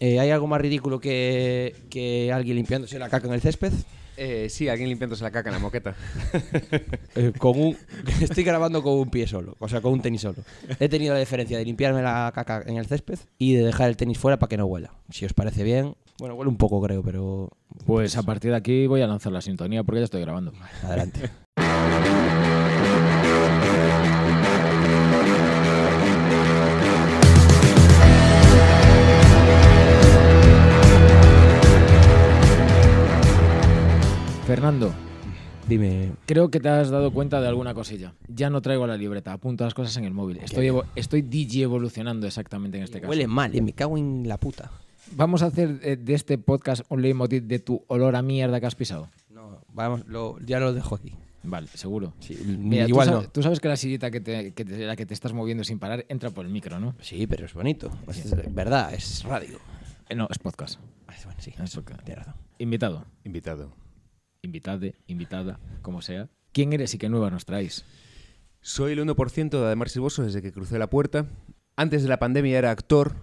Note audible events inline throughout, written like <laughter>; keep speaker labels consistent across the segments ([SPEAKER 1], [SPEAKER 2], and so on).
[SPEAKER 1] Eh, ¿Hay algo más ridículo que, que alguien limpiándose la caca en el césped?
[SPEAKER 2] Eh, sí, alguien limpiándose la caca en la moqueta. <laughs>
[SPEAKER 1] Eh, con un, <laughs> estoy grabando con un pie solo, o sea, con un tenis solo. He tenido la diferencia de limpiarme la caca en el césped y de dejar el tenis fuera para que no huela. Si os parece bien, bueno, huele un poco creo, pero
[SPEAKER 3] Pues a partir de aquí voy a lanzar la sintonía porque ya estoy grabando.
[SPEAKER 1] adelante. <laughs>
[SPEAKER 3] Fernando,
[SPEAKER 1] Dime,
[SPEAKER 3] creo que te has dado cuenta de alguna cosilla. Ya no traigo la libreta, apunto las cosas en el móvil. Estoy, evo- estoy DJ evolucionando exactamente en este caso.
[SPEAKER 1] huele mal, eh, me cago en la puta.
[SPEAKER 3] Vamos a hacer eh, de este podcast un leitmotiv de tu olor a mierda que has pisado.
[SPEAKER 1] No, vamos, lo- ya lo dejo aquí.
[SPEAKER 3] Vale, seguro.
[SPEAKER 1] Sí,
[SPEAKER 3] Mira, tú
[SPEAKER 1] igual
[SPEAKER 3] sabes,
[SPEAKER 1] no.
[SPEAKER 3] tú sabes que la sillita que te, que te- la que te estás moviendo sin parar entra por el micro, ¿no?
[SPEAKER 1] Sí, pero es bonito. Es verdad, es radio.
[SPEAKER 3] Eh, no, es podcast.
[SPEAKER 1] Ah, Bueno, sí,
[SPEAKER 3] Es podcast.
[SPEAKER 1] tienes razón.
[SPEAKER 3] Invitado,
[SPEAKER 2] Invitado.
[SPEAKER 3] Invitade, invitada, como sea. ¿Quién eres y qué nuevas nos traéis?
[SPEAKER 2] Soy el 1% de Ademar Silvoso desde que crucé la puerta. Antes de la pandemia era actor,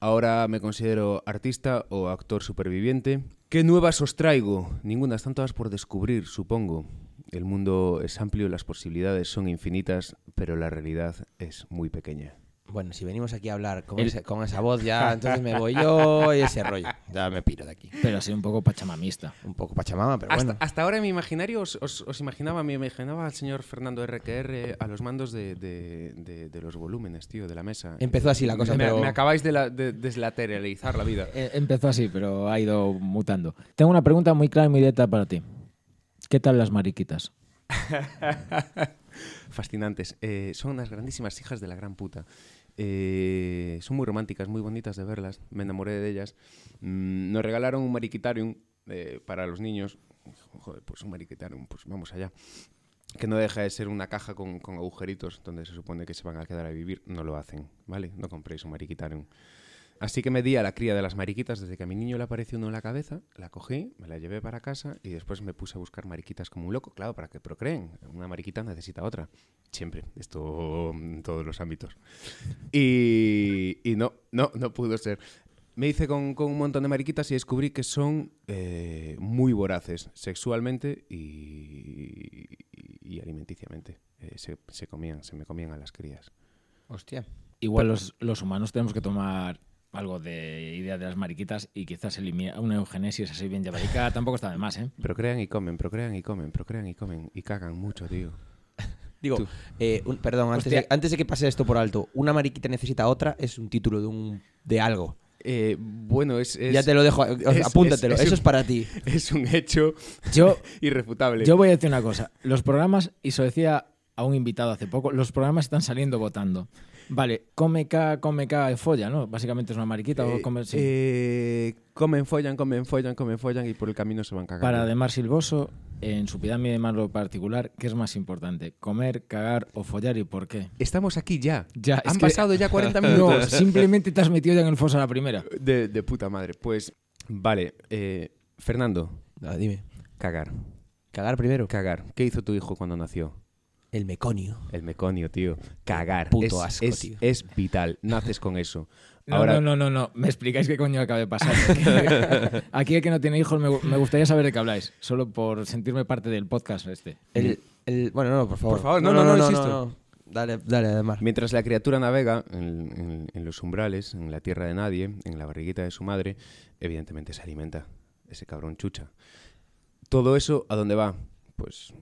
[SPEAKER 2] ahora me considero artista o actor superviviente. ¿Qué nuevas os traigo? Ninguna, están todas por descubrir, supongo. El mundo es amplio, las posibilidades son infinitas, pero la realidad es muy pequeña.
[SPEAKER 1] Bueno, si venimos aquí a hablar con,
[SPEAKER 3] El-
[SPEAKER 1] ese- con esa voz ya, <laughs> entonces me voy yo y ese rollo. Ya me piro de aquí.
[SPEAKER 3] Pero así un poco pachamamista.
[SPEAKER 1] Un poco pachamama, pero
[SPEAKER 2] Hasta,
[SPEAKER 1] bueno.
[SPEAKER 2] hasta ahora en mi imaginario os, os- os imaginaba, me imaginaba al señor Fernando RQR a los mandos de, de- de- de los volúmenes, tío, de la mesa.
[SPEAKER 1] Empezó así la cosa,
[SPEAKER 2] me,
[SPEAKER 1] pero-
[SPEAKER 2] me acabáis de, la- de deslateralizar la vida.
[SPEAKER 3] Eh, empezó así, pero ha ido mutando. Tengo una pregunta muy clara y muy directa para ti. ¿Qué tal las mariquitas? <laughs>
[SPEAKER 2] Fascinantes. Eh, son unas grandísimas hijas de la gran puta. Eh, son muy románticas, muy bonitas de verlas. Me enamoré de ellas. Mm, nos regalaron un mariquitarium eh, para los niños. Joder, pues un mariquitarium, pues vamos allá. Que no deja de ser una caja con, con agujeritos donde se supone que se van a quedar a vivir. No lo hacen, ¿vale? No compréis un mariquitarium. Así que me di a la cría de las mariquitas desde que a mi niño le apareció uno en la cabeza, la cogí, me la llevé para casa y después me puse a buscar mariquitas como un loco, claro, para que procreen. Una mariquita necesita otra. Siempre, esto en todos los ámbitos. Y, y no, no, no pudo ser. Me hice con, con un montón de mariquitas y descubrí que son eh, muy voraces sexualmente y, y alimenticiamente. Eh, se, se comían, se me comían a las crías.
[SPEAKER 1] Hostia.
[SPEAKER 3] Igual los, los humanos tenemos que tomar algo de idea de las mariquitas y quizás eliminar una eugenesis así bien llevadica tampoco está de más, ¿eh?
[SPEAKER 2] Procrean y comen, procrean y comen, procrean y comen y cagan mucho, tío. <laughs>
[SPEAKER 1] Digo, eh, un- perdón, antes de, antes de que pase esto por alto, una mariquita necesita otra es un título de un de algo.
[SPEAKER 2] Eh, bueno, es, es-
[SPEAKER 1] ya te lo dejo,
[SPEAKER 2] es-
[SPEAKER 1] apúntatelo,
[SPEAKER 2] es- es
[SPEAKER 1] eso
[SPEAKER 2] un-
[SPEAKER 1] es para ti. <laughs>
[SPEAKER 2] es un hecho
[SPEAKER 3] Yo, <laughs>
[SPEAKER 2] irrefutable.
[SPEAKER 3] yo voy a decir una cosa. Los programas, y se lo decía a un invitado hace poco, los programas están saliendo votando. Vale, come K, come K, folla, ¿no? Básicamente es una mariquita
[SPEAKER 2] Eh,
[SPEAKER 3] o come... sí.
[SPEAKER 2] eh, comen, follan, comen, follan, comen, follan y por el camino se van cagando.
[SPEAKER 3] Para Ademar Silvoso, en su pirámide de Maslow particular, ¿qué es más importante? ¿Comer, cagar o follar y por qué?
[SPEAKER 2] Estamos aquí ya.
[SPEAKER 3] Ya, es
[SPEAKER 2] Han
[SPEAKER 3] que-
[SPEAKER 2] pasado ya 40 <laughs>
[SPEAKER 3] No,
[SPEAKER 2] minutos.
[SPEAKER 3] simplemente te has metido ya en el foso a la primera.
[SPEAKER 2] De, de puta madre. Pues, vale. eh, Fernando,
[SPEAKER 1] Ah, dime.
[SPEAKER 2] cagar.
[SPEAKER 1] Cagar primero.
[SPEAKER 2] Cagar. ¿Qué hizo tu hijo cuando nació?
[SPEAKER 1] El meconio.
[SPEAKER 2] El meconio, tío. Cagar.
[SPEAKER 1] Puto
[SPEAKER 2] es,
[SPEAKER 1] asco,
[SPEAKER 2] es-
[SPEAKER 1] tío.
[SPEAKER 2] es vital. Naces con eso.
[SPEAKER 3] No,
[SPEAKER 2] Ahora,
[SPEAKER 3] no, no, no, no. Me explicáis qué coño acaba de pasar. porque Aquí el que no tiene hijos me, gu- me gustaría saber de qué habláis. Solo por sentirme parte del podcast este.
[SPEAKER 1] El, el- bueno, no, por favor.
[SPEAKER 2] Por favor, no, no, no, insisto.
[SPEAKER 1] Dale, dale, además.
[SPEAKER 2] Mientras la criatura navega en, en- en los umbrales, en la tierra de nadie, en la barriguita de su madre, evidentemente se alimenta ese cabrón chucha. Todo eso, ¿a dónde va? Pues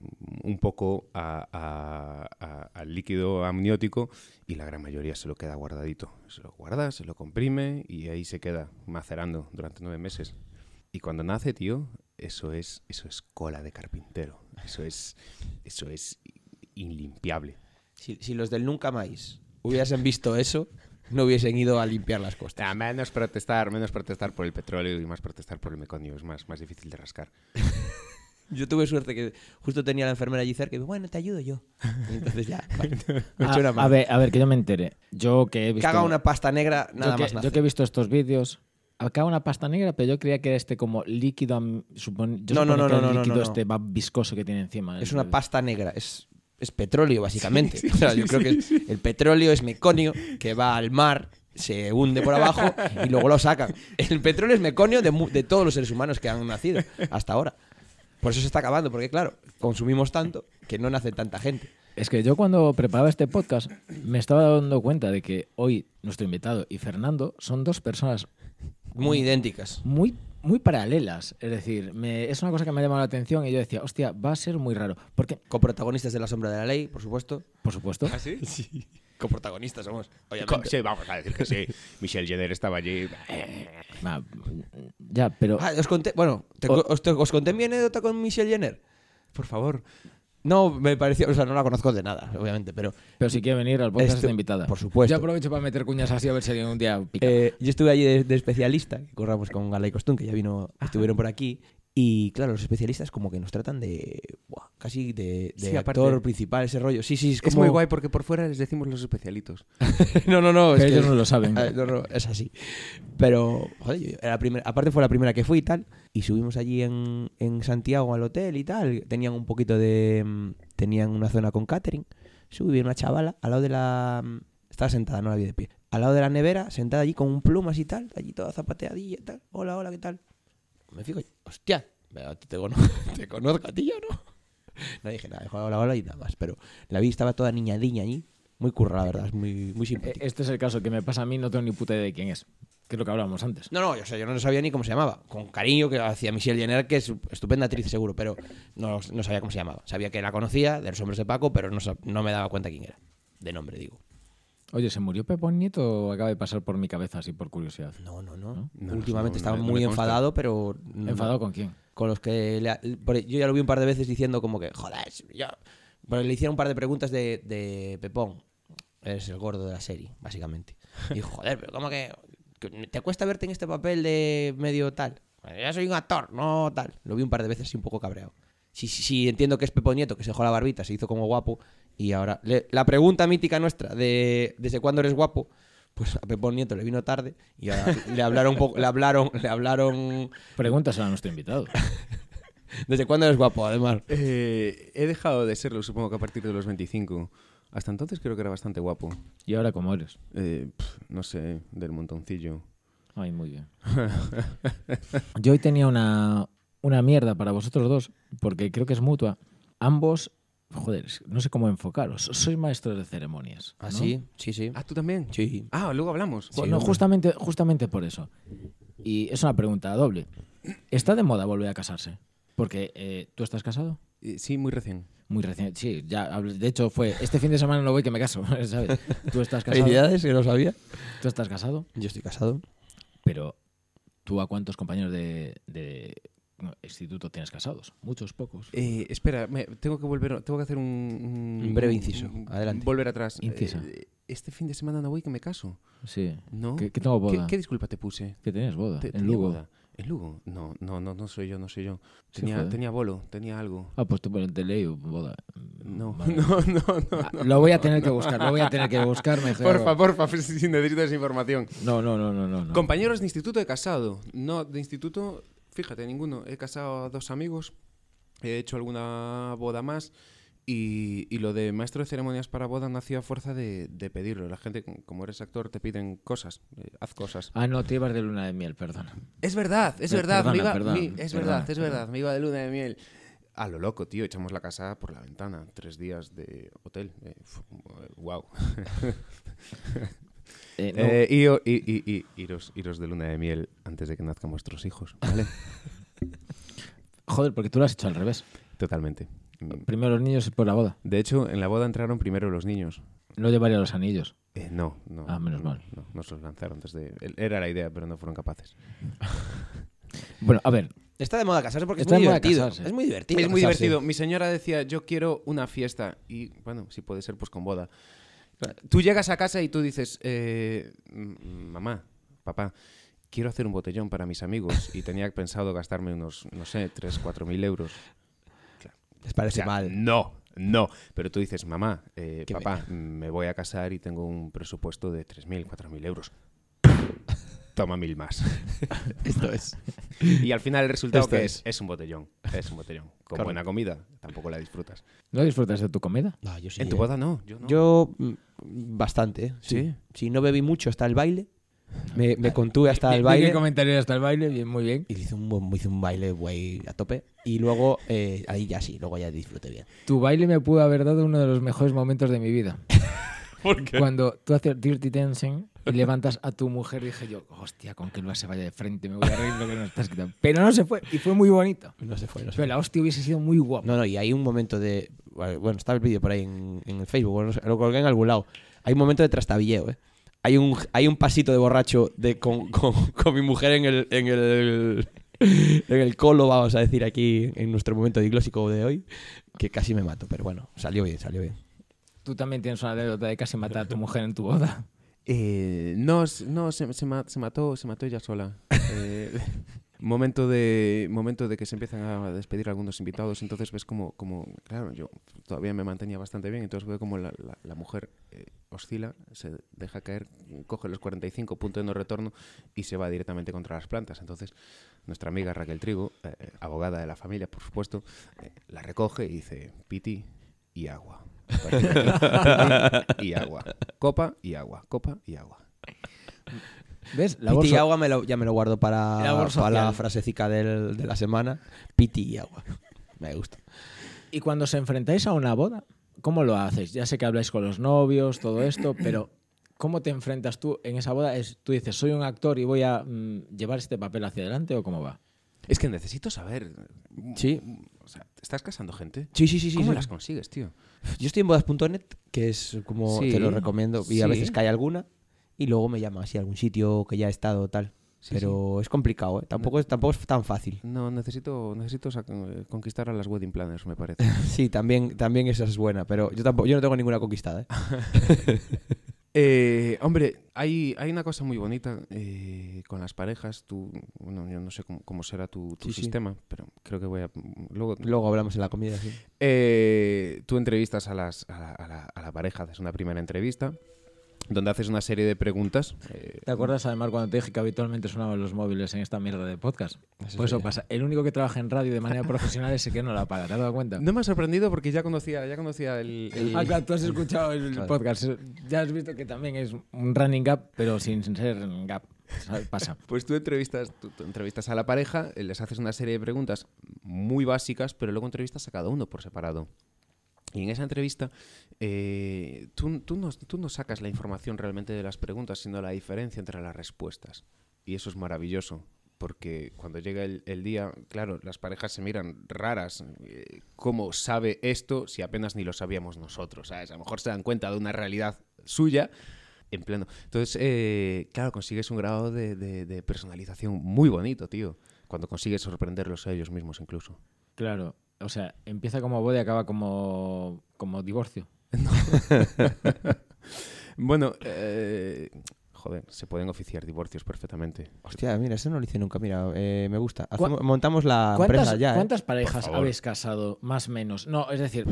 [SPEAKER 2] un poco a- a- a- al líquido amniótico y la gran mayoría se lo queda guardadito. Se lo guarda, se lo comprime y ahí se queda macerando durante nueve meses. Y cuando nace, tío, eso es, eso es cola de carpintero. Eso es, eso es inlimpiable.
[SPEAKER 1] Si, si los del Nunca Más hubiesen visto eso, no hubiesen ido a limpiar las costas.
[SPEAKER 2] Ah, menos protestar, menos protestar por el petróleo y más protestar por el meconio. Es más, más difícil de rascar. <laughs>
[SPEAKER 1] Yo tuve suerte que justo tenía la enfermera allí cerca y me bueno, te ayudo yo. Y entonces ya, <laughs> vale, me
[SPEAKER 3] A,
[SPEAKER 1] una
[SPEAKER 3] a
[SPEAKER 1] mano.
[SPEAKER 3] ver, a ver, que yo me entere. Yo que he visto.
[SPEAKER 1] Caga una pasta negra, nada
[SPEAKER 3] yo, que,
[SPEAKER 1] más nace.
[SPEAKER 3] yo que he visto estos vídeos. Caga una pasta negra, pero yo creía que era este como líquido. supone- yo
[SPEAKER 1] No, no, no,
[SPEAKER 3] que era
[SPEAKER 1] no,
[SPEAKER 3] el
[SPEAKER 1] no,
[SPEAKER 3] líquido
[SPEAKER 1] no, no.
[SPEAKER 3] este viscoso que tiene encima.
[SPEAKER 1] Es
[SPEAKER 3] El-
[SPEAKER 1] una pasta negra, es, es petróleo básicamente.
[SPEAKER 2] Sí, sí, <laughs>
[SPEAKER 1] O sea, yo
[SPEAKER 2] sí,
[SPEAKER 1] creo que el petróleo es meconio que va al mar se hunde por abajo y luego lo sacan. El petróleo es meconio de, de todos los seres humanos que han nacido hasta ahora. Por eso se está acabando, porque claro, consumimos tanto que no nace tanta gente.
[SPEAKER 3] Es que yo cuando preparaba este podcast me estaba dando cuenta de que hoy nuestro invitado y Fernando son dos personas
[SPEAKER 1] Muy idénticas.
[SPEAKER 3] muy, muy paralelas. Es decir, me- es una cosa que me ha llamado la atención y yo decía, hostia, va a ser muy raro. Porque,
[SPEAKER 1] Coprotagonistas de La Sombra de la Ley, por supuesto.
[SPEAKER 3] por supuesto,
[SPEAKER 2] ¿Ah, sí?
[SPEAKER 1] Sí. <laughs> Coprotagonistas somos, obviamente.
[SPEAKER 2] Sí, vamos a decir que sí. <laughs> Michelle Jenner estaba allí.
[SPEAKER 3] ya, pero
[SPEAKER 1] Ah, os conté, bueno, te-
[SPEAKER 3] O-
[SPEAKER 1] os, te- os conté mi anécdota con Michelle Jenner.
[SPEAKER 2] Por favor.
[SPEAKER 1] No, me pareció, o sea, no la conozco de nada, obviamente, pero
[SPEAKER 3] Pero si quiere venir al podcast está invitada.
[SPEAKER 1] por supuesto.
[SPEAKER 3] Yo aprovecho para meter cuñas así a ver si un día pica.
[SPEAKER 1] Eh, yo estuve allí de, de especialista, que corramos con Gala y Costún, que ya vino, estuvieron por aquí. Y claro, los especialistas como que nos tratan de. buah, casi de, de
[SPEAKER 2] Sí, aparte-
[SPEAKER 1] actor principal, ese rollo. Sí, sí, es
[SPEAKER 2] Es
[SPEAKER 1] como.
[SPEAKER 2] muy guay porque por fuera les decimos los especialitos. <laughs>
[SPEAKER 1] no, no, no. Es
[SPEAKER 3] ellos
[SPEAKER 1] que-
[SPEAKER 3] no lo saben. <laughs>
[SPEAKER 1] No, no, es así. Pero, joder, yo- era la primera, aparte fue la primera que fui y tal. Y subimos allí en, en Santiago al hotel y tal. Tenían un poquito de. mm, Tenían una zona con catering. Subí una chavala al lado de la. mm, Estaba sentada, no la vi de pie. Al lado de la nevera, sentada allí con un plumas y tal. Allí toda zapateadilla y tal. Hola, hola, ¿qué tal? Me fijo, hostia, te, cono- <laughs> te conozco a ti o no. No dije nada, dijo hola, hola y nada más. Pero la vi, estaba toda niñadiña allí. Muy curra, la verdad, es muy, muy
[SPEAKER 3] Eh,
[SPEAKER 1] simpática.
[SPEAKER 3] Este es el caso que me pasa a mí, no tengo ni puta idea de quién es. Que es lo que hablábamos antes.
[SPEAKER 1] No, no, yo, sé, yo no sabía ni cómo se llamaba. Con cariño que hacía Michelle Jenner, que es estupenda actriz seguro, pero no, no sabía cómo se llamaba. Sabía que la conocía de los hombres de Paco, pero no, no me daba cuenta quién era. De nombre, digo.
[SPEAKER 3] Oye, ¿se murió Pepón Nieto o acaba de pasar por mi cabeza así por curiosidad?
[SPEAKER 1] No, no, no.
[SPEAKER 3] ¿No?
[SPEAKER 2] No,
[SPEAKER 1] Últimamente
[SPEAKER 2] no,
[SPEAKER 1] estaba
[SPEAKER 2] no me- no
[SPEAKER 1] muy enfadado, pero. no-
[SPEAKER 3] ¿Enfadado con quién?
[SPEAKER 1] Con los que. le- por- yo ya lo vi un par de veces diciendo como que, joder, yo. Pero le hicieron un par de preguntas de, de Pepón. Es el gordo de la serie, básicamente. Y dijo, joder, pero ¿cómo que, que ¿Te cuesta verte en este papel de medio tal? Ya soy un actor, no tal. Lo vi un par de veces y un poco cabreado. Sí, sí, sí, entiendo que es Pepón Nieto, que se dejó la barbita, se hizo como guapo. Y ahora, le- la pregunta mítica nuestra de ¿desde cuándo eres guapo? Pues a Pepón Nieto le vino tarde y ahora le hablaron un poco, le hablaron, le hablaron
[SPEAKER 3] Pregúntaselo a nuestro invitado. <laughs>
[SPEAKER 1] ¿Desde cuándo eres guapo, además?
[SPEAKER 2] Eh, he dejado de serlo, supongo que a partir de los 25. Hasta entonces creo que era bastante guapo.
[SPEAKER 3] ¿Y ahora cómo eres?
[SPEAKER 2] Eh, no sé, del montoncillo.
[SPEAKER 3] Ay, muy bien. <laughs> Yo hoy tenía una, una mierda para vosotros dos, porque creo que es mutua. Ambos, joder, no sé cómo enfocaros. Sois maestros de ceremonias.
[SPEAKER 1] ¿Ah,
[SPEAKER 3] ¿no?
[SPEAKER 1] sí? Sí, sí.
[SPEAKER 2] Ah, ¿tú también?
[SPEAKER 1] Sí.
[SPEAKER 2] Ah, luego hablamos.
[SPEAKER 3] Bueno,
[SPEAKER 1] hombre.
[SPEAKER 3] justamente, justamente por eso. Y es una pregunta doble. ¿Está de moda volver a casarse? Porque eh, tú estás casado.
[SPEAKER 2] Eh, sí, muy recién.
[SPEAKER 3] Muy recién. Sí, ya. De hecho, fue este fin de semana no voy que me caso. <laughs> ¿sabes? Tú estás casado.
[SPEAKER 1] Felicidades, que no sabía.
[SPEAKER 3] Tú estás casado.
[SPEAKER 1] Yo estoy casado.
[SPEAKER 3] Pero, ¿tú a cuántos compañeros de, instituto tienes casados? ¿Muchos, pocos?
[SPEAKER 2] Eh, espera, me- tengo que volver, tengo que hacer un,
[SPEAKER 1] Un breve inciso. Adelante.
[SPEAKER 2] Volver atrás.
[SPEAKER 3] Incisa.
[SPEAKER 2] Eh, este fin de semana no voy que me caso.
[SPEAKER 3] Sí.
[SPEAKER 2] ¿No?
[SPEAKER 3] ¿Qué, qué tengo
[SPEAKER 2] ¿Qué,
[SPEAKER 3] boda?
[SPEAKER 2] qué disculpa te puse?
[SPEAKER 3] ¿Qué tenías boda?
[SPEAKER 2] Te-
[SPEAKER 3] en
[SPEAKER 2] tenía
[SPEAKER 3] Lugo.
[SPEAKER 2] boda. ¿En Lugo? No, no, no, no soy yo, no soy yo. Tenía, tenía bolo, tenía algo.
[SPEAKER 3] Ah, pues tú bueno, te leí boda.
[SPEAKER 2] No,
[SPEAKER 3] Vale. <laughs>
[SPEAKER 2] no, no, no.
[SPEAKER 3] Ah, Lo voy a tener que buscar, lo voy a tener que buscar mejor.
[SPEAKER 2] Porfa, porfa, si necesito esa información.
[SPEAKER 3] No, no, no, no, no. no.
[SPEAKER 2] Compañeros de instituto he casado. No, de instituto, fíjate, ninguno. He casado a dos amigos. He hecho alguna boda más. Y, y lo de maestro de ceremonias para boda nació a fuerza de, de pedirlo. La gente, como eres actor, te piden cosas. eh, haz cosas.
[SPEAKER 3] Ah, no, te ibas de luna de miel, perdona.
[SPEAKER 2] Es verdad, es verdad. me
[SPEAKER 3] perdona,
[SPEAKER 2] iba-
[SPEAKER 3] perdona,
[SPEAKER 2] mi- es
[SPEAKER 3] perdona,
[SPEAKER 2] verdad, es verdad. Me iba de luna de miel. A lo loco, tío. Echamos la casa por la ventana. Tres días de hotel. Eh, wow. <laughs>
[SPEAKER 3] Eh, no,
[SPEAKER 2] Eh, y, y- y- y- iros, iros de luna de miel antes de que nazcan vuestros hijos, ¿vale? <laughs>
[SPEAKER 3] Joder, porque tú lo has hecho al revés.
[SPEAKER 2] Totalmente.
[SPEAKER 3] Primero los niños y por la boda.
[SPEAKER 2] De hecho, en la boda entraron primero los niños.
[SPEAKER 3] No llevaría los anillos.
[SPEAKER 2] Eh, no, no.
[SPEAKER 3] Ah, menos
[SPEAKER 2] no,
[SPEAKER 3] mal.
[SPEAKER 2] No, no se los lanzaron desde... Era la idea, pero no fueron capaces. <laughs>
[SPEAKER 3] Bueno, a ver,
[SPEAKER 1] Está de moda casarse porque
[SPEAKER 3] Está
[SPEAKER 1] es muy
[SPEAKER 3] de moda
[SPEAKER 1] divertido.
[SPEAKER 3] casarse.
[SPEAKER 1] Es muy divertido.
[SPEAKER 2] es muy
[SPEAKER 1] casarse.
[SPEAKER 2] divertido. Mi señora decía, yo quiero una fiesta. Y bueno, si puede ser, pues con boda. Tú llegas a casa y tú dices, eh, mamá, papá, quiero hacer un botellón para mis amigos. Y tenía pensado gastarme unos, no sé, 3, 4 mil euros.
[SPEAKER 1] Les
[SPEAKER 2] O
[SPEAKER 1] parece
[SPEAKER 2] sea,
[SPEAKER 1] mal.
[SPEAKER 2] No, no. Pero tú dices, mamá, eh, papá, me voy a casar y tengo un presupuesto de 3.000, 4.000 euros. Toma mil más. <laughs>
[SPEAKER 1] Esto es.
[SPEAKER 2] Y al final el resultado
[SPEAKER 3] Esto
[SPEAKER 2] que
[SPEAKER 3] es.
[SPEAKER 2] es, es un botellón. Es un botellón. Con
[SPEAKER 1] Correcto.
[SPEAKER 2] buena comida, tampoco la disfrutas.
[SPEAKER 3] ¿no disfrutas de tu comida?
[SPEAKER 1] No, yo sí.
[SPEAKER 2] en tu
[SPEAKER 1] eh.
[SPEAKER 2] boda no. Yo no.
[SPEAKER 1] Yo mm, bastante, ¿eh?
[SPEAKER 2] ¿Sí?
[SPEAKER 1] Sí, no bebí mucho hasta el baile Me, me contuve hasta <laughs> el baile.
[SPEAKER 3] comentario hasta el baile, bien, muy bien.
[SPEAKER 1] Y hice un, hice un baile güey a tope. Y luego, eh, ahí ya sí, luego ya disfruté bien.
[SPEAKER 3] Tu baile me pudo haber dado uno de los mejores momentos de mi vida. <laughs>
[SPEAKER 1] ¿Por qué?
[SPEAKER 3] Cuando tú haces Dirty Dancing y levantas a tu mujer, dije yo, hostia, con que Lua se vaya de frente, me voy a reír lo que no estás quitando. Pero no se fue y fue muy bonito.
[SPEAKER 1] No se fue, no se
[SPEAKER 3] Pero
[SPEAKER 1] fue.
[SPEAKER 3] la hostia hubiese sido muy guapa.
[SPEAKER 1] No, no, y hay un momento de. Bueno, está el vídeo por ahí en, en el Facebook, bueno, no sé, lo colgué en algún lado. Hay un momento de trastabilleo, ¿eh? Hay un, hay un pasito de borracho de, con, con- con mi mujer en el, en el. En el colo, vamos a decir aquí, en nuestro momento diglósico de hoy, que casi me mato, pero bueno, salió bien, salió bien.
[SPEAKER 3] Tú también tienes una anécdota de casi matar a tu <laughs> mujer en tu boda.
[SPEAKER 2] Eh, no, no se, se ma- se mató, se mató ella sola. Eh, <laughs> momento de momento de que se empiezan a despedir algunos invitados, entonces ves como, como claro, yo todavía me mantenía bastante bien, entonces veo como la, la- la mujer eh, oscila, se deja caer, coge los 45 puntos de no retorno y se va directamente contra las plantas. Entonces nuestra amiga Raquel Trigo, eh, abogada de la familia, por supuesto, eh, la recoge y dice piti y agua. Y agua. Copa y agua. Copa y agua.
[SPEAKER 3] ¿Ves? La
[SPEAKER 1] Piti y agua me lo- ya me lo guardo para,
[SPEAKER 3] Labor
[SPEAKER 1] para la frasecica del- de la semana. Piti y agua. Me gusta.
[SPEAKER 3] Y cuando os enfrentáis a una boda, ¿cómo lo hacéis? Ya sé que habláis con los novios, todo esto, pero ¿cómo te enfrentas tú en esa boda? Es, ¿Tú dices, soy un actor y voy a mm, llevar este papel hacia adelante o cómo va?
[SPEAKER 2] Es que necesito saber.
[SPEAKER 1] Sí.
[SPEAKER 2] O sea, ¿te estás casando gente?
[SPEAKER 1] Sí, sí, sí. sí,
[SPEAKER 2] ¿Cómo
[SPEAKER 1] sí.
[SPEAKER 2] las consigues, tío?
[SPEAKER 1] Yo estoy en bodas.net, que es como
[SPEAKER 2] Sí,
[SPEAKER 1] te lo recomiendo, y a
[SPEAKER 2] sí.
[SPEAKER 1] veces cae alguna, y luego me llaman así a algún sitio que ya he estado tal.
[SPEAKER 2] Sí,
[SPEAKER 1] Pero es complicado, ¿eh? Tampoco, es, tampoco es tan fácil.
[SPEAKER 2] No, necesito, necesito sac- eh, conquistar a las wedding planners, me parece. <laughs>
[SPEAKER 1] Sí, también, también esa es buena, pero yo tampoco, yo no tengo ninguna conquistada, ¿eh? <laughs>
[SPEAKER 2] Eh, hombre, hay, hay una cosa muy bonita eh, con las parejas. Tú, bueno, yo no sé cómo, cómo será tu, tu
[SPEAKER 1] Sí, sí.
[SPEAKER 2] sistema, pero creo que voy a. Luego,
[SPEAKER 1] Luego hablamos en la comida, sí.
[SPEAKER 2] Eh, tú entrevistas a, las, a, la, a la- a la pareja, haces una primera entrevista, donde haces una serie de preguntas. eh,
[SPEAKER 3] ¿Te acuerdas además cuando te dije que habitualmente sonaban los móviles en esta mierda de podcast?
[SPEAKER 1] Eso
[SPEAKER 3] Pues eso pasa. El único que trabaja en radio de manera profesional es el que no la paga. ¿Te has dado cuenta?
[SPEAKER 2] No me ha sorprendido porque ya conocía, ya conocía el, el-
[SPEAKER 3] Ah, claro, tú has escuchado el
[SPEAKER 1] Claro.
[SPEAKER 3] podcast. Ya has visto que también es un running gap, pero sin ser gap. Pasa.
[SPEAKER 2] Pues tú entrevistas, tú, tú entrevistas a la pareja, eh, les haces una serie de preguntas muy básicas, pero luego entrevistas a cada uno por separado. Y en esa entrevista, eh, tú, tú no, tú no sacas la información realmente de las preguntas, sino la diferencia entre las respuestas. Y eso es maravilloso, porque cuando llega el, el día, claro, las parejas se miran raras. eh, ¿Cómo sabe esto si apenas ni lo sabíamos nosotros? ¿sabes? A lo mejor se dan cuenta de una realidad suya en pleno. Entonces, eh, claro, consigues un grado de, de- de personalización muy bonito, tío. Cuando consigues sorprenderlos a ellos mismos incluso.
[SPEAKER 3] Claro. O sea, empieza como boda y acaba como, como divorcio. <laughs>
[SPEAKER 2] Bueno, eh, joder, se pueden oficiar divorcios perfectamente.
[SPEAKER 1] Hostia, mira, eso no lo hice nunca. Mira, eh, me gusta.
[SPEAKER 3] ¿Cuá-
[SPEAKER 1] Hacemos- montamos la
[SPEAKER 3] ¿Cuántas,
[SPEAKER 1] empresa ya, ¿eh?
[SPEAKER 3] cuántas parejas habéis casado, más o menos? No, es decir,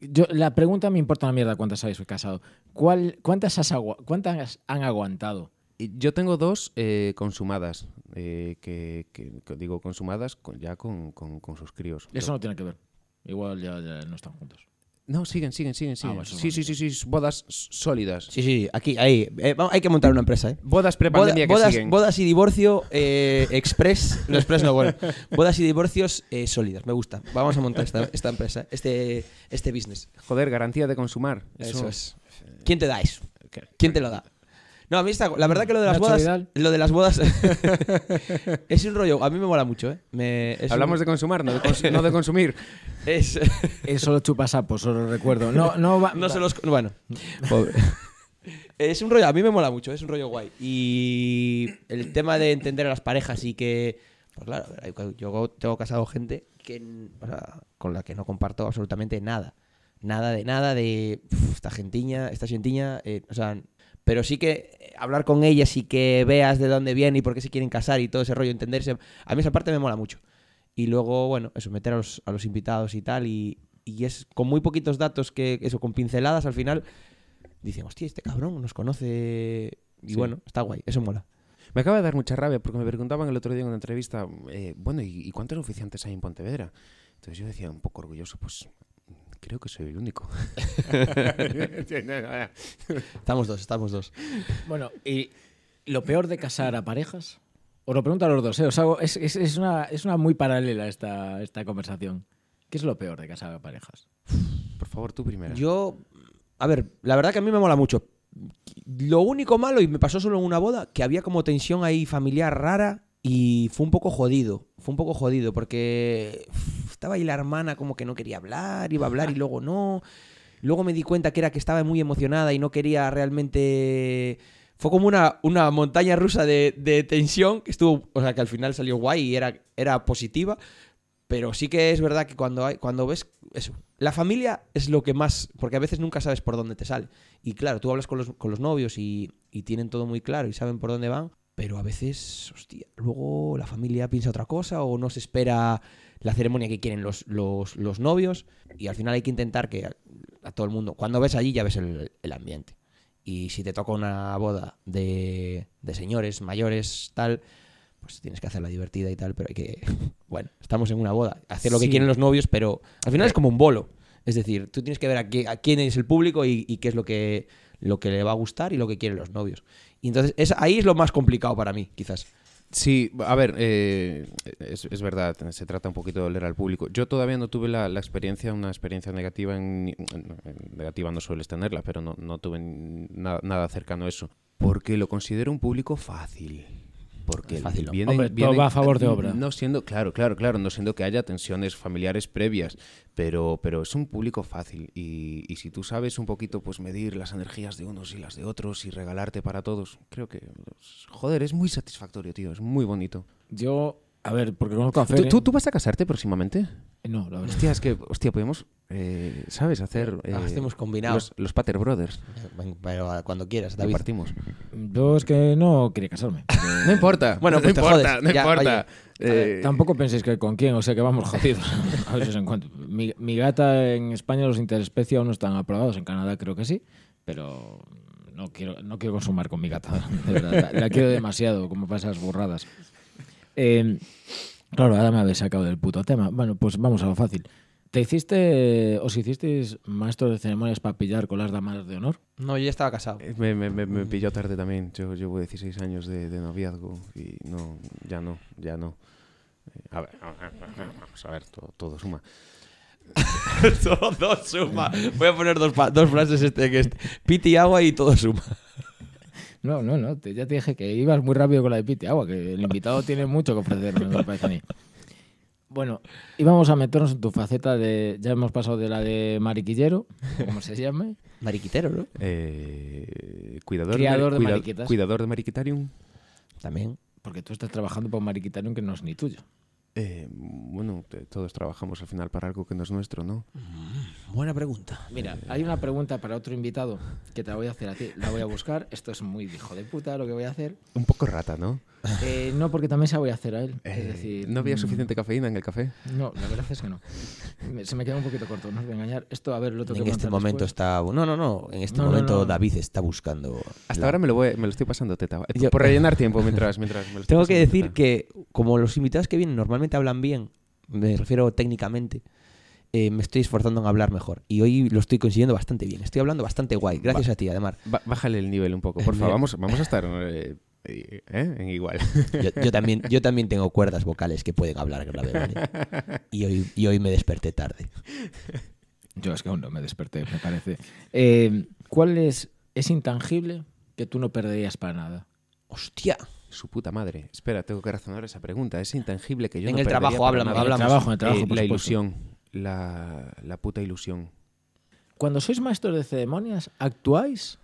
[SPEAKER 3] yo, la pregunta me importa una mierda cuántas habéis casado. ¿Cuál, cuántas, has ¿Cuántas han aguantado?
[SPEAKER 2] Yo tengo dos eh, consumadas, eh, que, que- que digo consumadas con- ya con, con- con sus críos.
[SPEAKER 3] Eso no tiene que ver. Igual ya, ya no están juntos.
[SPEAKER 2] No, siguen, siguen, siguen, siguen.
[SPEAKER 3] eso es
[SPEAKER 2] sí, sí, sí, sí, bodas sólidas.
[SPEAKER 1] Sí, sí, aquí, ahí. Eh, hay que montar una empresa, ¿eh?
[SPEAKER 2] Bodas
[SPEAKER 1] Boda-
[SPEAKER 2] prepandemia que
[SPEAKER 1] bodas,
[SPEAKER 2] siguen.
[SPEAKER 1] bodas y divorcio eh, express. <laughs> No, express no, bueno. Bodas y divorcios eh, sólidas. Me gusta. Vamos a montar esta, esta empresa, este, este business.
[SPEAKER 2] Joder, garantía de consumar.
[SPEAKER 1] Eso, es. ¿Quién te da eso? ¿Quién te lo da? No, a mí está, la verdad que lo de las
[SPEAKER 3] Nacho
[SPEAKER 1] bodas,
[SPEAKER 3] Vidal.
[SPEAKER 1] lo de las bodas <laughs> <laughs> es un rollo. A mí me mola mucho, ¿eh? Me- es
[SPEAKER 2] Hablamos
[SPEAKER 1] un-
[SPEAKER 2] de consumar, no de, cons- no de consumir. <laughs>
[SPEAKER 1] es,
[SPEAKER 3] Él solo chupa sapos, solo recuerdo. No, no, va,
[SPEAKER 1] no se los, bueno, pobre. Es un rollo, a mí me mola mucho, es un rollo guay. Y el tema de entender a las parejas y que, pues claro, yo tengo casado gente que, o sea, con la que no comparto absolutamente nada. Nada de nada de "Uf, esta gentiña, esta gentiña, eh, o sea, pero sí que eh, hablar con ellas y que veas de dónde viene y por qué se quieren casar y todo ese rollo, entenderse, a mí esa parte me mola mucho. Y luego, bueno, eso, meter a los, a los invitados y tal, y, y es con muy poquitos datos que, eso, con pinceladas al final, dicen, hostia, este cabrón nos conoce. Y
[SPEAKER 2] Sí.
[SPEAKER 1] bueno, está guay, eso mola.
[SPEAKER 2] Me acaba de dar mucha rabia porque me preguntaban el otro día en una entrevista, eh, bueno, ¿y, y cuántos oficiantes hay en Pontevedra? Entonces yo decía, un poco orgulloso, pues creo que soy el único. <laughs>
[SPEAKER 1] Estamos dos, estamos dos.
[SPEAKER 3] Bueno, y ¿Lo peor de casar a parejas? Os lo pregunto a los dos, ¿eh? Os hago- es, es- es una, es una muy paralela esta, esta conversación. ¿Qué es lo peor de casar a parejas?
[SPEAKER 2] Por favor, tú primero.
[SPEAKER 1] Yo, a ver, la verdad que a mí me mola mucho. Lo único malo, y me pasó solo en una boda, que había como tensión ahí familiar rara y fue un poco jodido. Fue un poco jodido porque estaba ahí la hermana como que no quería hablar, iba a hablar y luego no. Luego me di cuenta que era que estaba muy emocionada y no quería realmente... Fue como una, una montaña rusa de, de tensión que estuvo, o sea, que al final salió guay y era, era positiva, pero sí que es verdad que cuando, hay, cuando ves eso, la familia es lo que más, porque a veces nunca sabes por dónde te sale. Y claro, tú hablas con los, con los novios y, y tienen todo muy claro y saben por dónde van, pero a veces, hostia, luego la familia piensa otra cosa o no se espera la ceremonia que quieren los, los, los novios y al final hay que intentar que a, a todo el mundo, cuando ves allí ya ves el, el ambiente. Y si te toca una boda de, de señores mayores, tal, pues tienes que hacerla divertida y tal, pero hay que, <laughs> bueno, estamos en una boda, hacer lo que quieren los novios, pero al final es como un bolo. Es decir, tú tienes que ver a, qué- a quién es el público y, y qué es lo que, lo que le va a gustar y lo que quieren los novios. Y entonces es, ahí es lo más complicado para mí, quizás.
[SPEAKER 2] Sí, a ver, eh, es, verdad, se trata un poquito de oler al público. Yo todavía no tuve la, experiencia, una experiencia negativa, en, en- en- negativa no sueles tenerla, pero no, no tuve nada, nada cercano a eso. Porque lo considero un público fácil. Porque
[SPEAKER 1] Es fácil, ¿no?
[SPEAKER 2] vienen-
[SPEAKER 3] Hombre, todo
[SPEAKER 2] vienen-
[SPEAKER 3] va a favor de obra.
[SPEAKER 2] No siendo, claro, claro, claro, no siendo que haya tensiones familiares previas, pero, pero es un público fácil. Y, y si tú sabes un poquito, pues medir las energías de unos y las de otros y regalarte para todos, creo que, joder, es muy satisfactorio, tío, es muy bonito.
[SPEAKER 3] Yo, a ver, porque conozco a
[SPEAKER 2] ¿Tú,
[SPEAKER 3] Fer...
[SPEAKER 2] tú, tú vas a casarte próximamente?
[SPEAKER 3] No, la verdad.
[SPEAKER 2] Hostia, es que, hostia, podemos, eh, ¿sabes? Hacer eh,
[SPEAKER 1] Hacemos combinados.
[SPEAKER 2] los, los Pater Brothers.
[SPEAKER 1] Pero cuando quieras, David.
[SPEAKER 2] partimos.
[SPEAKER 3] Yo es que no quería casarme. <laughs>
[SPEAKER 2] No importa. <laughs>
[SPEAKER 1] Bueno, <laughs>
[SPEAKER 2] no
[SPEAKER 1] pues te
[SPEAKER 2] importa,
[SPEAKER 1] jodes.
[SPEAKER 2] no
[SPEAKER 1] Ya,
[SPEAKER 2] importa. Eh,
[SPEAKER 3] tampoco penséis que con quién, o sea que vamos jodidos. a ver si os encuentro. Mi, mi gata en España los interespecia aún no están aprobados, en Canadá creo que sí, pero no quiero, no quiero consumar con mi gata, de verdad. La, la quiero demasiado, como para esas burradas. Eh, claro, ahora me habéis sacado del puto tema. Bueno, pues vamos a lo fácil. ¿Te hiciste, os hicisteis maestros de ceremonias para pillar con las damas de honor?
[SPEAKER 1] No, yo ya estaba casado.
[SPEAKER 2] Eh, Me, me, me, me pilló tarde también. Yo llevo 16 años de, de noviazgo y no, ya no, ya no. Eh, A ver, a ver, vamos a ver, todo, todo suma. <laughs>
[SPEAKER 1] todo suma. Voy a poner dos, pa- dos frases este, que este. Piti agua y todo suma.
[SPEAKER 3] No, no, no. te- ya te dije que ibas muy rápido con la de Piti Agua, que el <laughs> invitado tiene mucho que ofrecerme, me parece a mí. Bueno, íbamos a meternos en tu faceta de. Ya hemos pasado de la de mariquillero, como se llame.
[SPEAKER 1] Mariquitero, ¿no?
[SPEAKER 2] Eh, cuidador,
[SPEAKER 3] Criador de
[SPEAKER 2] cuida-
[SPEAKER 3] mariquitas.
[SPEAKER 2] Cuidador de mariquitarium.
[SPEAKER 1] También.
[SPEAKER 3] Porque tú estás trabajando para un mariquitarium que no es ni tuyo.
[SPEAKER 2] Eh, bueno, te- todos trabajamos al final para algo que no es nuestro, ¿no?
[SPEAKER 1] Buena pregunta.
[SPEAKER 3] Mira, hay una pregunta para otro invitado que te la voy a hacer a ti. La voy a buscar. Esto es muy hijo de puta lo que voy a hacer.
[SPEAKER 2] Un poco rata, ¿no?
[SPEAKER 3] Eh, no, porque también se la voy a hacer a él.
[SPEAKER 2] Eh,
[SPEAKER 3] es decir,
[SPEAKER 2] ¿No había
[SPEAKER 3] mm,
[SPEAKER 2] suficiente cafeína en el café?
[SPEAKER 3] No, la verdad es que no. Me- se me queda un poquito corto, no os voy a engañar. Esto, a ver, lo tengo
[SPEAKER 1] En
[SPEAKER 3] que
[SPEAKER 1] este momento
[SPEAKER 3] después.
[SPEAKER 1] está. No, no, no. En este
[SPEAKER 3] No, no,
[SPEAKER 1] momento
[SPEAKER 3] no.
[SPEAKER 1] David está buscando.
[SPEAKER 2] Hasta
[SPEAKER 1] la-
[SPEAKER 2] ahora me lo, voy, me lo estoy pasando teta.
[SPEAKER 1] Yo-
[SPEAKER 2] Por rellenar tiempo mientras, mientras me lo <laughs> estoy
[SPEAKER 1] Tengo que decir
[SPEAKER 2] teta.
[SPEAKER 1] que, como los invitados que vienen normalmente hablan bien, me refiero técnicamente, eh, me estoy esforzando en hablar mejor. Y hoy lo estoy consiguiendo bastante bien. Estoy hablando bastante guay. Gracias a ti, además.
[SPEAKER 2] Ba- bájale el nivel un poco, por
[SPEAKER 1] Mira.
[SPEAKER 2] favor. Vamos, vamos a estar eh, eh, en igual.
[SPEAKER 1] Yo, yo también, yo también tengo cuerdas vocales que pueden hablar grave, ¿vale? Y hoy, y hoy me desperté tarde.
[SPEAKER 3] Yo es que aún no me desperté, me parece. Eh, ¿Cuál es, es intangible que tú no perderías para nada?
[SPEAKER 1] ¡Hostia!
[SPEAKER 2] Su puta madre. Espera, tengo que razonar esa pregunta. Es intangible que yo
[SPEAKER 1] En
[SPEAKER 2] no
[SPEAKER 1] el trabajo hablamos- hablamos.
[SPEAKER 3] En el trabajo, en el trabajo,
[SPEAKER 2] Eh,
[SPEAKER 3] por
[SPEAKER 2] la
[SPEAKER 3] supuesto.
[SPEAKER 2] ilusión. La, la puta ilusión.
[SPEAKER 3] Cuando sois maestros de ceremonias, ¿actuáis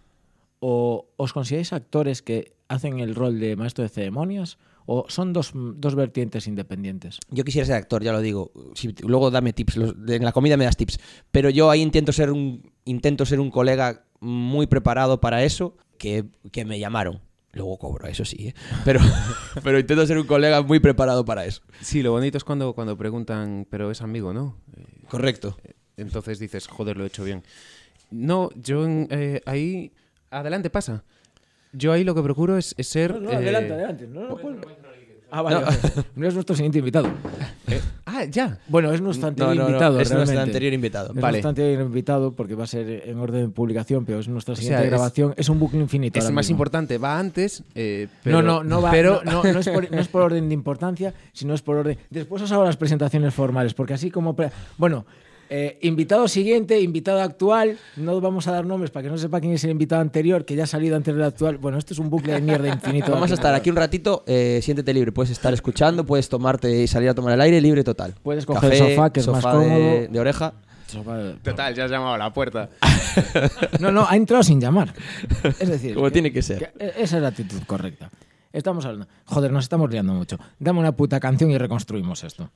[SPEAKER 3] o os consideráis actores que hacen el rol de maestro de ceremonias o son dos, dos vertientes independientes?
[SPEAKER 1] Yo quisiera ser actor, ya lo digo. Si- luego dame tips. los- en la comida me das tips. Pero yo ahí intento ser un, intento ser un colega muy preparado para eso que, que me llamaron. Luego cobro, eso sí. ¿eh? Pero, <laughs> pero intento ser un colega muy preparado para eso.
[SPEAKER 2] Sí, lo bonito es cuando, cuando preguntan, pero es amigo, ¿no? Eh,
[SPEAKER 1] Correcto.
[SPEAKER 2] Entonces dices, joder, lo he hecho bien. No, yo en- eh, ahí... Adelante, pasa. Yo ahí lo que procuro es, es ser... eh,
[SPEAKER 3] adelante. No, no, Ah, vale. vale. <laughs> No es nuestro siguiente invitado.
[SPEAKER 2] eh, ah, ya.
[SPEAKER 3] Bueno, es nuestro
[SPEAKER 1] No,
[SPEAKER 3] anterior
[SPEAKER 1] no, no,
[SPEAKER 3] invitado,
[SPEAKER 1] es nuestro anterior invitado.
[SPEAKER 3] Es
[SPEAKER 2] Vale.
[SPEAKER 3] nuestro anterior invitado porque va a ser en orden de publicación, pero es nuestra siguiente grabación. Es un bucle infinito.
[SPEAKER 2] Es más
[SPEAKER 3] mismo.
[SPEAKER 2] importante, va antes, eh, pero...
[SPEAKER 3] no, no, no va.
[SPEAKER 2] Pero,
[SPEAKER 3] no, no, no es por, no es por <laughs> orden de importancia, sino es por orden. Después os hago las presentaciones formales, porque así como. Bueno, eh, invitado siguiente, invitado actual. No vamos a dar nombres para que no sepa quién es el invitado anterior, que ya ha salido antes del actual. Bueno, esto es un bucle de mierda infinito.
[SPEAKER 1] Vamos a estar aquí un ratito, eh, siéntete libre, puedes estar escuchando, puedes tomarte y salir a tomar el aire libre total.
[SPEAKER 3] Puedes coger el sofá, que es más
[SPEAKER 1] sofá de-
[SPEAKER 3] cómodo.
[SPEAKER 1] De, oreja.
[SPEAKER 2] Total, ya has llamado a la puerta. <laughs>
[SPEAKER 3] No, no, ha entrado sin llamar. Es decir,
[SPEAKER 1] Como
[SPEAKER 3] que-
[SPEAKER 1] tiene que ser.
[SPEAKER 3] que esa es la actitud correcta. Estamos hablando. Joder, nos estamos liando mucho. Dame una puta canción y reconstruimos esto.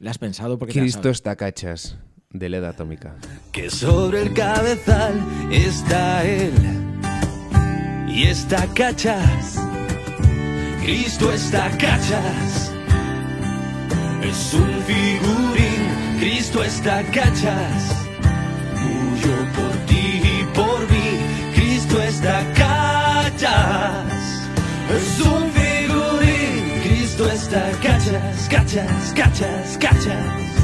[SPEAKER 3] ¿La has pensado? Porque
[SPEAKER 2] Cristo está cachas, de Leda Atómica.
[SPEAKER 4] que sobre el cabezal está él y está cachas. Cristo está cachas. Es un figurín, Cristo está cachas. Murió por ti y por mí, Cristo está cachas. Es un figurín, Está cachas, cachas, cachas, cachas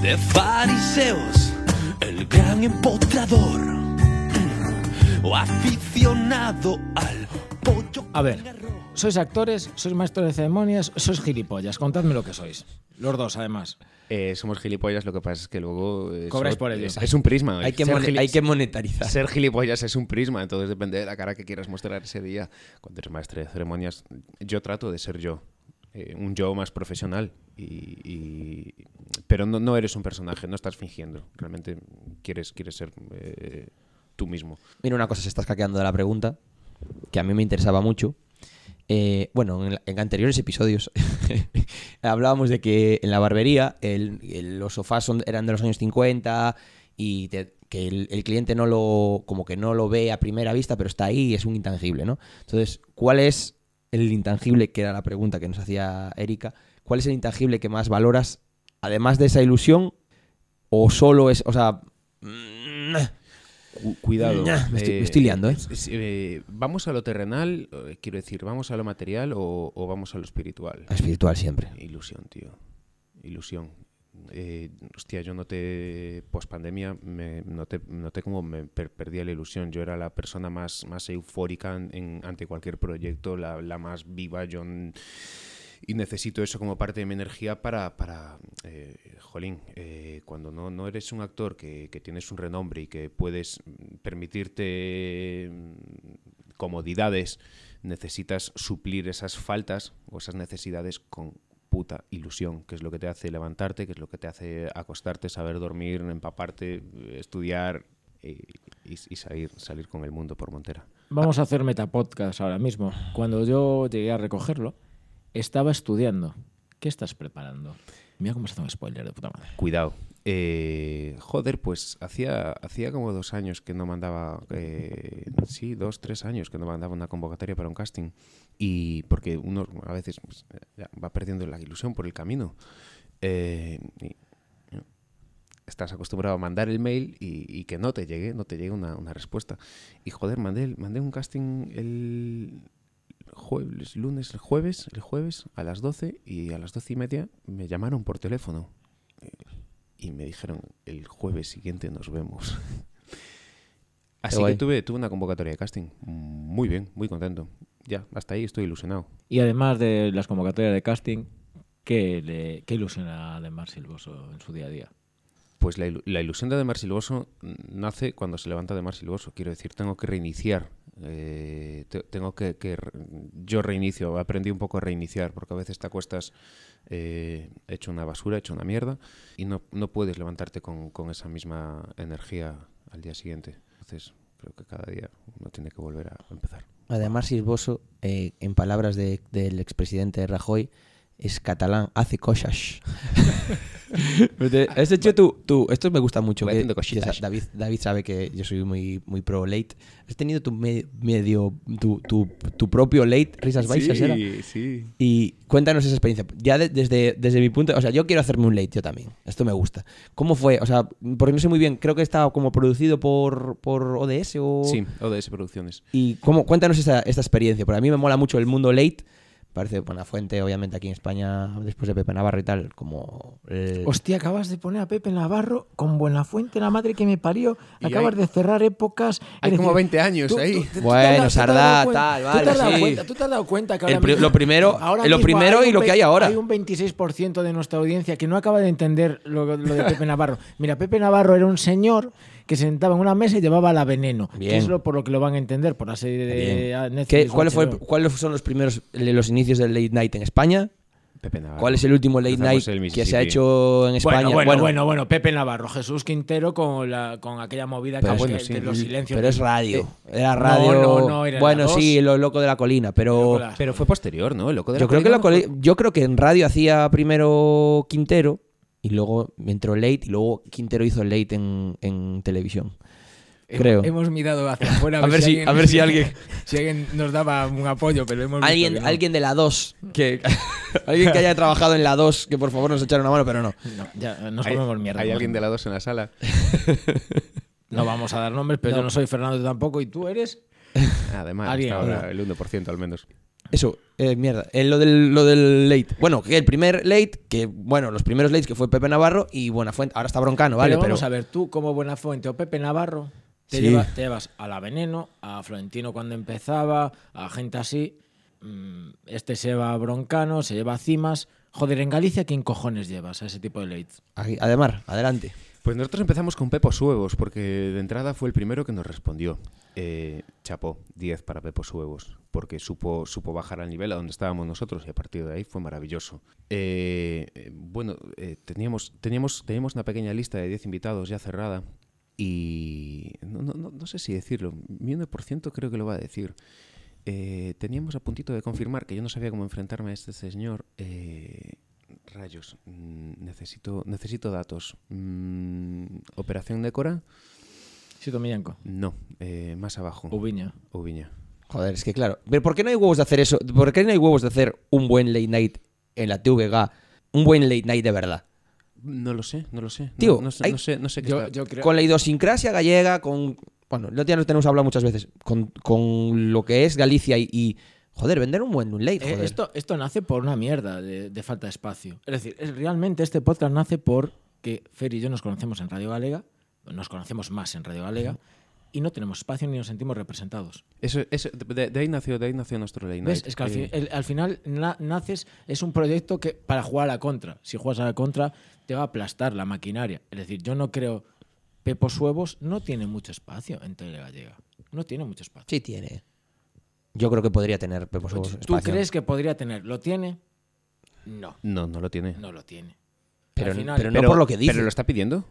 [SPEAKER 4] de fariseos, el gran empotrador, o aficionado al pollo.
[SPEAKER 3] A ver. ¿Sois actores? ¿Sois maestros de ceremonias? ¿Sois gilipollas? Contadme lo que sois. Los dos, además.
[SPEAKER 2] Eh, somos gilipollas, lo que pasa es que luego... eh,
[SPEAKER 3] Cobráis por ello.
[SPEAKER 2] Es, es un prisma.
[SPEAKER 1] Hay que, hay que monetarizar.
[SPEAKER 2] Ser gilipollas es un prisma, entonces depende de la cara que quieras mostrar ese día. Cuando eres maestro de ceremonias, yo trato de ser yo, eh, un yo más profesional. Y, y- pero no, no eres un personaje, no estás fingiendo. Realmente quieres, quieres ser eh, tú mismo.
[SPEAKER 1] Mira, una cosa se está escaqueando de la pregunta, que a mí me interesaba mucho. Eh, bueno, en, anteriores episodios <laughs> hablábamos de que en la barbería los sofás eran de los años 50 y que el, cliente no lo como que no lo ve a primera vista, pero está ahí y es un intangible, ¿no? Entonces, ¿cuál es el intangible, que era la pregunta que nos hacía Erika, cuál es el intangible que más valoras, además de esa ilusión, o solo es, o sea... mm,
[SPEAKER 2] cuidado.
[SPEAKER 1] Me estoy- me estoy liando, ¿eh?
[SPEAKER 2] eh, ¿Vamos a lo terrenal? eh, Quiero decir, ¿vamos a lo material o, o vamos a lo espiritual?
[SPEAKER 1] Espiritual siempre.
[SPEAKER 2] Ilusión, tío. Ilusión. Eh, hostia, yo noté, post pandemia, me noté, noté como me per- perdía la ilusión. Yo era la persona más, más eufórica en- en- ante cualquier proyecto, la, la más viva. Yo y necesito eso como parte de mi energía para, para eh, jolín, eh, cuando no, no eres un actor que, que tienes un renombre y que puedes mm, permitirte mm, comodidades, necesitas suplir esas faltas o esas necesidades con puta ilusión, que es lo que te hace levantarte, que es lo que te hace acostarte, saber dormir, empaparte, estudiar y salir, salir con el mundo por Montera.
[SPEAKER 3] Vamos a hacer metapodcast ahora mismo. Cuando yo llegué a recogerlo, estaba estudiando. ¿Qué estás preparando? Mira cómo se un spoiler de puta madre.
[SPEAKER 2] Cuidado. Eh, joder, pues hacía, hacía como dos años que no mandaba, eh, sí, dos, tres años que no mandaba una convocatoria para un casting. Y porque uno a veces pues, va perdiendo la ilusión por el camino. Eh, y, estás acostumbrado a mandar el mail y, que no te llegue, no te llegue una, una respuesta. Y joder, mandé, mandé un casting el jueves, lunes, el jueves, el jueves a las 12 y a las 12 y media me llamaron por teléfono y me dijeron el jueves siguiente nos vemos. Así que tuve, tuve una convocatoria de casting. Muy bien, muy contento. Ya, hasta ahí estoy ilusionado.
[SPEAKER 3] Y además de las convocatorias de casting, ¿qué, le, qué ilusiona a Ademar Silvoso en su día a día?
[SPEAKER 2] Pues la, la ilusión de Ademar Silvoso nace cuando se levanta Ademar Silvoso. Quiero decir, tengo que reiniciar. Eh, te- tengo que, que Yo reinicio, aprendí un poco a reiniciar, porque a veces te acuestas eh, hecho una basura, hecho una mierda, y no, no puedes levantarte con, con esa misma energía al día siguiente. Entonces, creo que cada día uno tiene que volver a empezar.
[SPEAKER 1] Además, Silvoso, eh, en palabras de- del expresidente Rajoy, es catalán, hace cosas. <laughs> Has hecho tú, tú, esto me gusta mucho.
[SPEAKER 2] Voy haciendo cositas.
[SPEAKER 1] David, David sabe que yo soy muy, muy pro late. Has tenido tu me- medio, tu, tu, tu propio late, risas baixas, era.
[SPEAKER 2] sí.
[SPEAKER 1] Y cuéntanos esa experiencia. Ya de- desde, desde mi punto, o sea, yo quiero hacerme un late yo también. Esto me gusta. ¿Cómo fue? O sea, porque no sé muy bien, creo que estaba como producido por, por ODS o...
[SPEAKER 2] Sí, ODS Producciones.
[SPEAKER 1] Y cómo, cuéntanos esta experiencia, porque a mí me mola mucho el mundo late, Parece Buenafuente, obviamente, aquí en España, después de Pepe Navarro y tal, como... el-
[SPEAKER 3] Hostia, acabas de poner a Pepe Navarro con Buenafuente, la madre que me parió. Acabas
[SPEAKER 2] hay-
[SPEAKER 3] de cerrar épocas.
[SPEAKER 2] hay como
[SPEAKER 3] decir,
[SPEAKER 2] 20 años ahí.
[SPEAKER 1] Bueno, Sardá, tal,
[SPEAKER 3] tú te has
[SPEAKER 1] vale, sí.
[SPEAKER 3] cuenta- Tú te has dado cuenta que ahora mismo-
[SPEAKER 1] lo primero-
[SPEAKER 3] ahora
[SPEAKER 1] lo primero
[SPEAKER 3] hay
[SPEAKER 1] y
[SPEAKER 3] un
[SPEAKER 1] lo que hay ahora.
[SPEAKER 3] Hay un 26% de nuestra audiencia que no acaba de entender lo, lo de Pepe Navarro. Mira, Pepe Navarro era un señor que se sentaba en una mesa y llevaba la veneno. Que es lo por lo que lo van a entender por la serie de
[SPEAKER 1] Bien.
[SPEAKER 3] Netflix.
[SPEAKER 1] ¿Qué-
[SPEAKER 3] o
[SPEAKER 1] cuál fue,
[SPEAKER 3] HBO.
[SPEAKER 1] ¿Cuáles son los primeros, los inicios del late night en España?
[SPEAKER 2] Pepe Navarro.
[SPEAKER 1] ¿Cuál es el último late
[SPEAKER 2] Empezamos
[SPEAKER 1] night que se ha hecho en España?
[SPEAKER 3] Bueno, bueno, bueno, bueno, Pepe Navarro, Jesús Quintero con, la, con aquella movida
[SPEAKER 1] Pero
[SPEAKER 3] que
[SPEAKER 2] bueno,
[SPEAKER 3] que-
[SPEAKER 2] sí.
[SPEAKER 3] de los silencios.
[SPEAKER 1] Pero es radio.
[SPEAKER 3] de-
[SPEAKER 1] Era radio.
[SPEAKER 3] no, no, era la
[SPEAKER 1] bueno, sí, lo loco de la colina, pero.
[SPEAKER 2] Pero fue posterior, ¿no? El loco de
[SPEAKER 1] Yo
[SPEAKER 2] la
[SPEAKER 1] creo que la
[SPEAKER 2] colina
[SPEAKER 1] coli- yo creo que en radio hacía primero Quintero y luego entró late y luego Quintero hizo late en, en televisión. Creo.
[SPEAKER 3] Hemos mirado hacia afuera <laughs>
[SPEAKER 1] A ver si- a ver si alguien-
[SPEAKER 3] si alguien nos daba un apoyo, pero hemos visto
[SPEAKER 1] Alguien,
[SPEAKER 3] que no.
[SPEAKER 1] alguien de la 2 que <laughs> alguien que haya trabajado en la 2 que por favor nos echara una mano, pero no.
[SPEAKER 3] No, ya, nos
[SPEAKER 2] Hay,
[SPEAKER 3] comemos mierda.
[SPEAKER 2] hay alguien de la 2 en la sala. <laughs>
[SPEAKER 3] No vamos a dar nombres, pero yo no soy Fernando tampoco y tú eres.
[SPEAKER 2] Además,
[SPEAKER 3] Alguien
[SPEAKER 2] hasta ahora el 1% al menos.
[SPEAKER 1] Eso, eh, mierda. Eh, lo, del, lo del late. Bueno, que el primer late, que bueno, los primeros lates que fue Pepe Navarro y Buenafuente. Ahora está Broncano, ¿vale?
[SPEAKER 3] pero
[SPEAKER 1] Pero,
[SPEAKER 3] vamos a ver, tú como Buenafuente o Pepe Navarro, te,
[SPEAKER 1] Sí.
[SPEAKER 3] lleva- te llevas a la Veneno, a Florentino cuando empezaba, a gente así. mm, Este se lleva a Broncano, se lleva a Cimas. Joder, en Galicia, ¿quién cojones llevas a ese tipo de lates?
[SPEAKER 1] Aquí, además, adelante.
[SPEAKER 2] Pues nosotros empezamos con Pepo Huevos, porque de entrada fue el primero que nos respondió. Eh, chapó, 10 para Pepo Huevos, porque supo, supo bajar al nivel a donde estábamos nosotros y a partir de ahí fue maravilloso. Eh, eh, bueno, eh, teníamos, teníamos, teníamos una pequeña lista de 10 invitados ya cerrada y no, no, no, no sé si decirlo, mi 1% creo que lo va a decir. Eh, teníamos a puntito de confirmar que yo no sabía cómo enfrentarme a este señor. eh, rayos, mm, necesito, necesito datos. Mm, ¿Operación Decora?
[SPEAKER 3] Sito Millenco.
[SPEAKER 2] No, eh, más abajo.
[SPEAKER 3] Ubiña.
[SPEAKER 2] Ubiña.
[SPEAKER 1] Joder, es que claro. Pero ¿por qué no hay huevos de hacer eso? ¿Por qué no hay huevos de hacer un buen late night en la TVG? Un buen late night de verdad.
[SPEAKER 2] No lo sé, no lo sé. No-
[SPEAKER 1] Tío,
[SPEAKER 2] no, sé,
[SPEAKER 1] hay-
[SPEAKER 2] no sé, no sé qué
[SPEAKER 3] Yo,
[SPEAKER 2] está-
[SPEAKER 3] yo creo.
[SPEAKER 1] Con la idiosincrasia gallega, con. Bueno, lo ya nos tenemos hablado muchas veces. Con, con lo que es Galicia y, y, Joder, vender un buen late,
[SPEAKER 3] Eh,
[SPEAKER 1] joder.
[SPEAKER 3] esto, esto nace por una mierda de, de falta de espacio. Es decir, es- realmente este podcast nace porque Fer y yo nos conocemos en Radio Galega, nos conocemos más en Radio Galega, y no tenemos espacio ni nos sentimos representados.
[SPEAKER 2] Eso, eso, de, de ahí nació, de ahí nació nuestro late
[SPEAKER 3] ¿Ves?
[SPEAKER 2] night.
[SPEAKER 3] Es que al,
[SPEAKER 2] Eh,
[SPEAKER 3] el- al final na- naces, es un proyecto que para jugar a la contra. Si juegas a la contra, te va a aplastar la maquinaria. Es decir, yo no creo. Pepos Huevos no tiene mucho espacio en Tele Gallega. No tiene mucho espacio.
[SPEAKER 1] Sí tiene. Yo creo que podría tener Pepos Huevos
[SPEAKER 3] ¿Tú
[SPEAKER 1] espacio.
[SPEAKER 3] crees que podría tener? ¿Lo tiene? No,
[SPEAKER 2] No, no lo tiene.
[SPEAKER 3] no lo tiene.
[SPEAKER 1] Pero,
[SPEAKER 3] Al final-
[SPEAKER 1] pero no por lo que dice.
[SPEAKER 2] ¿Pero lo está pidiendo?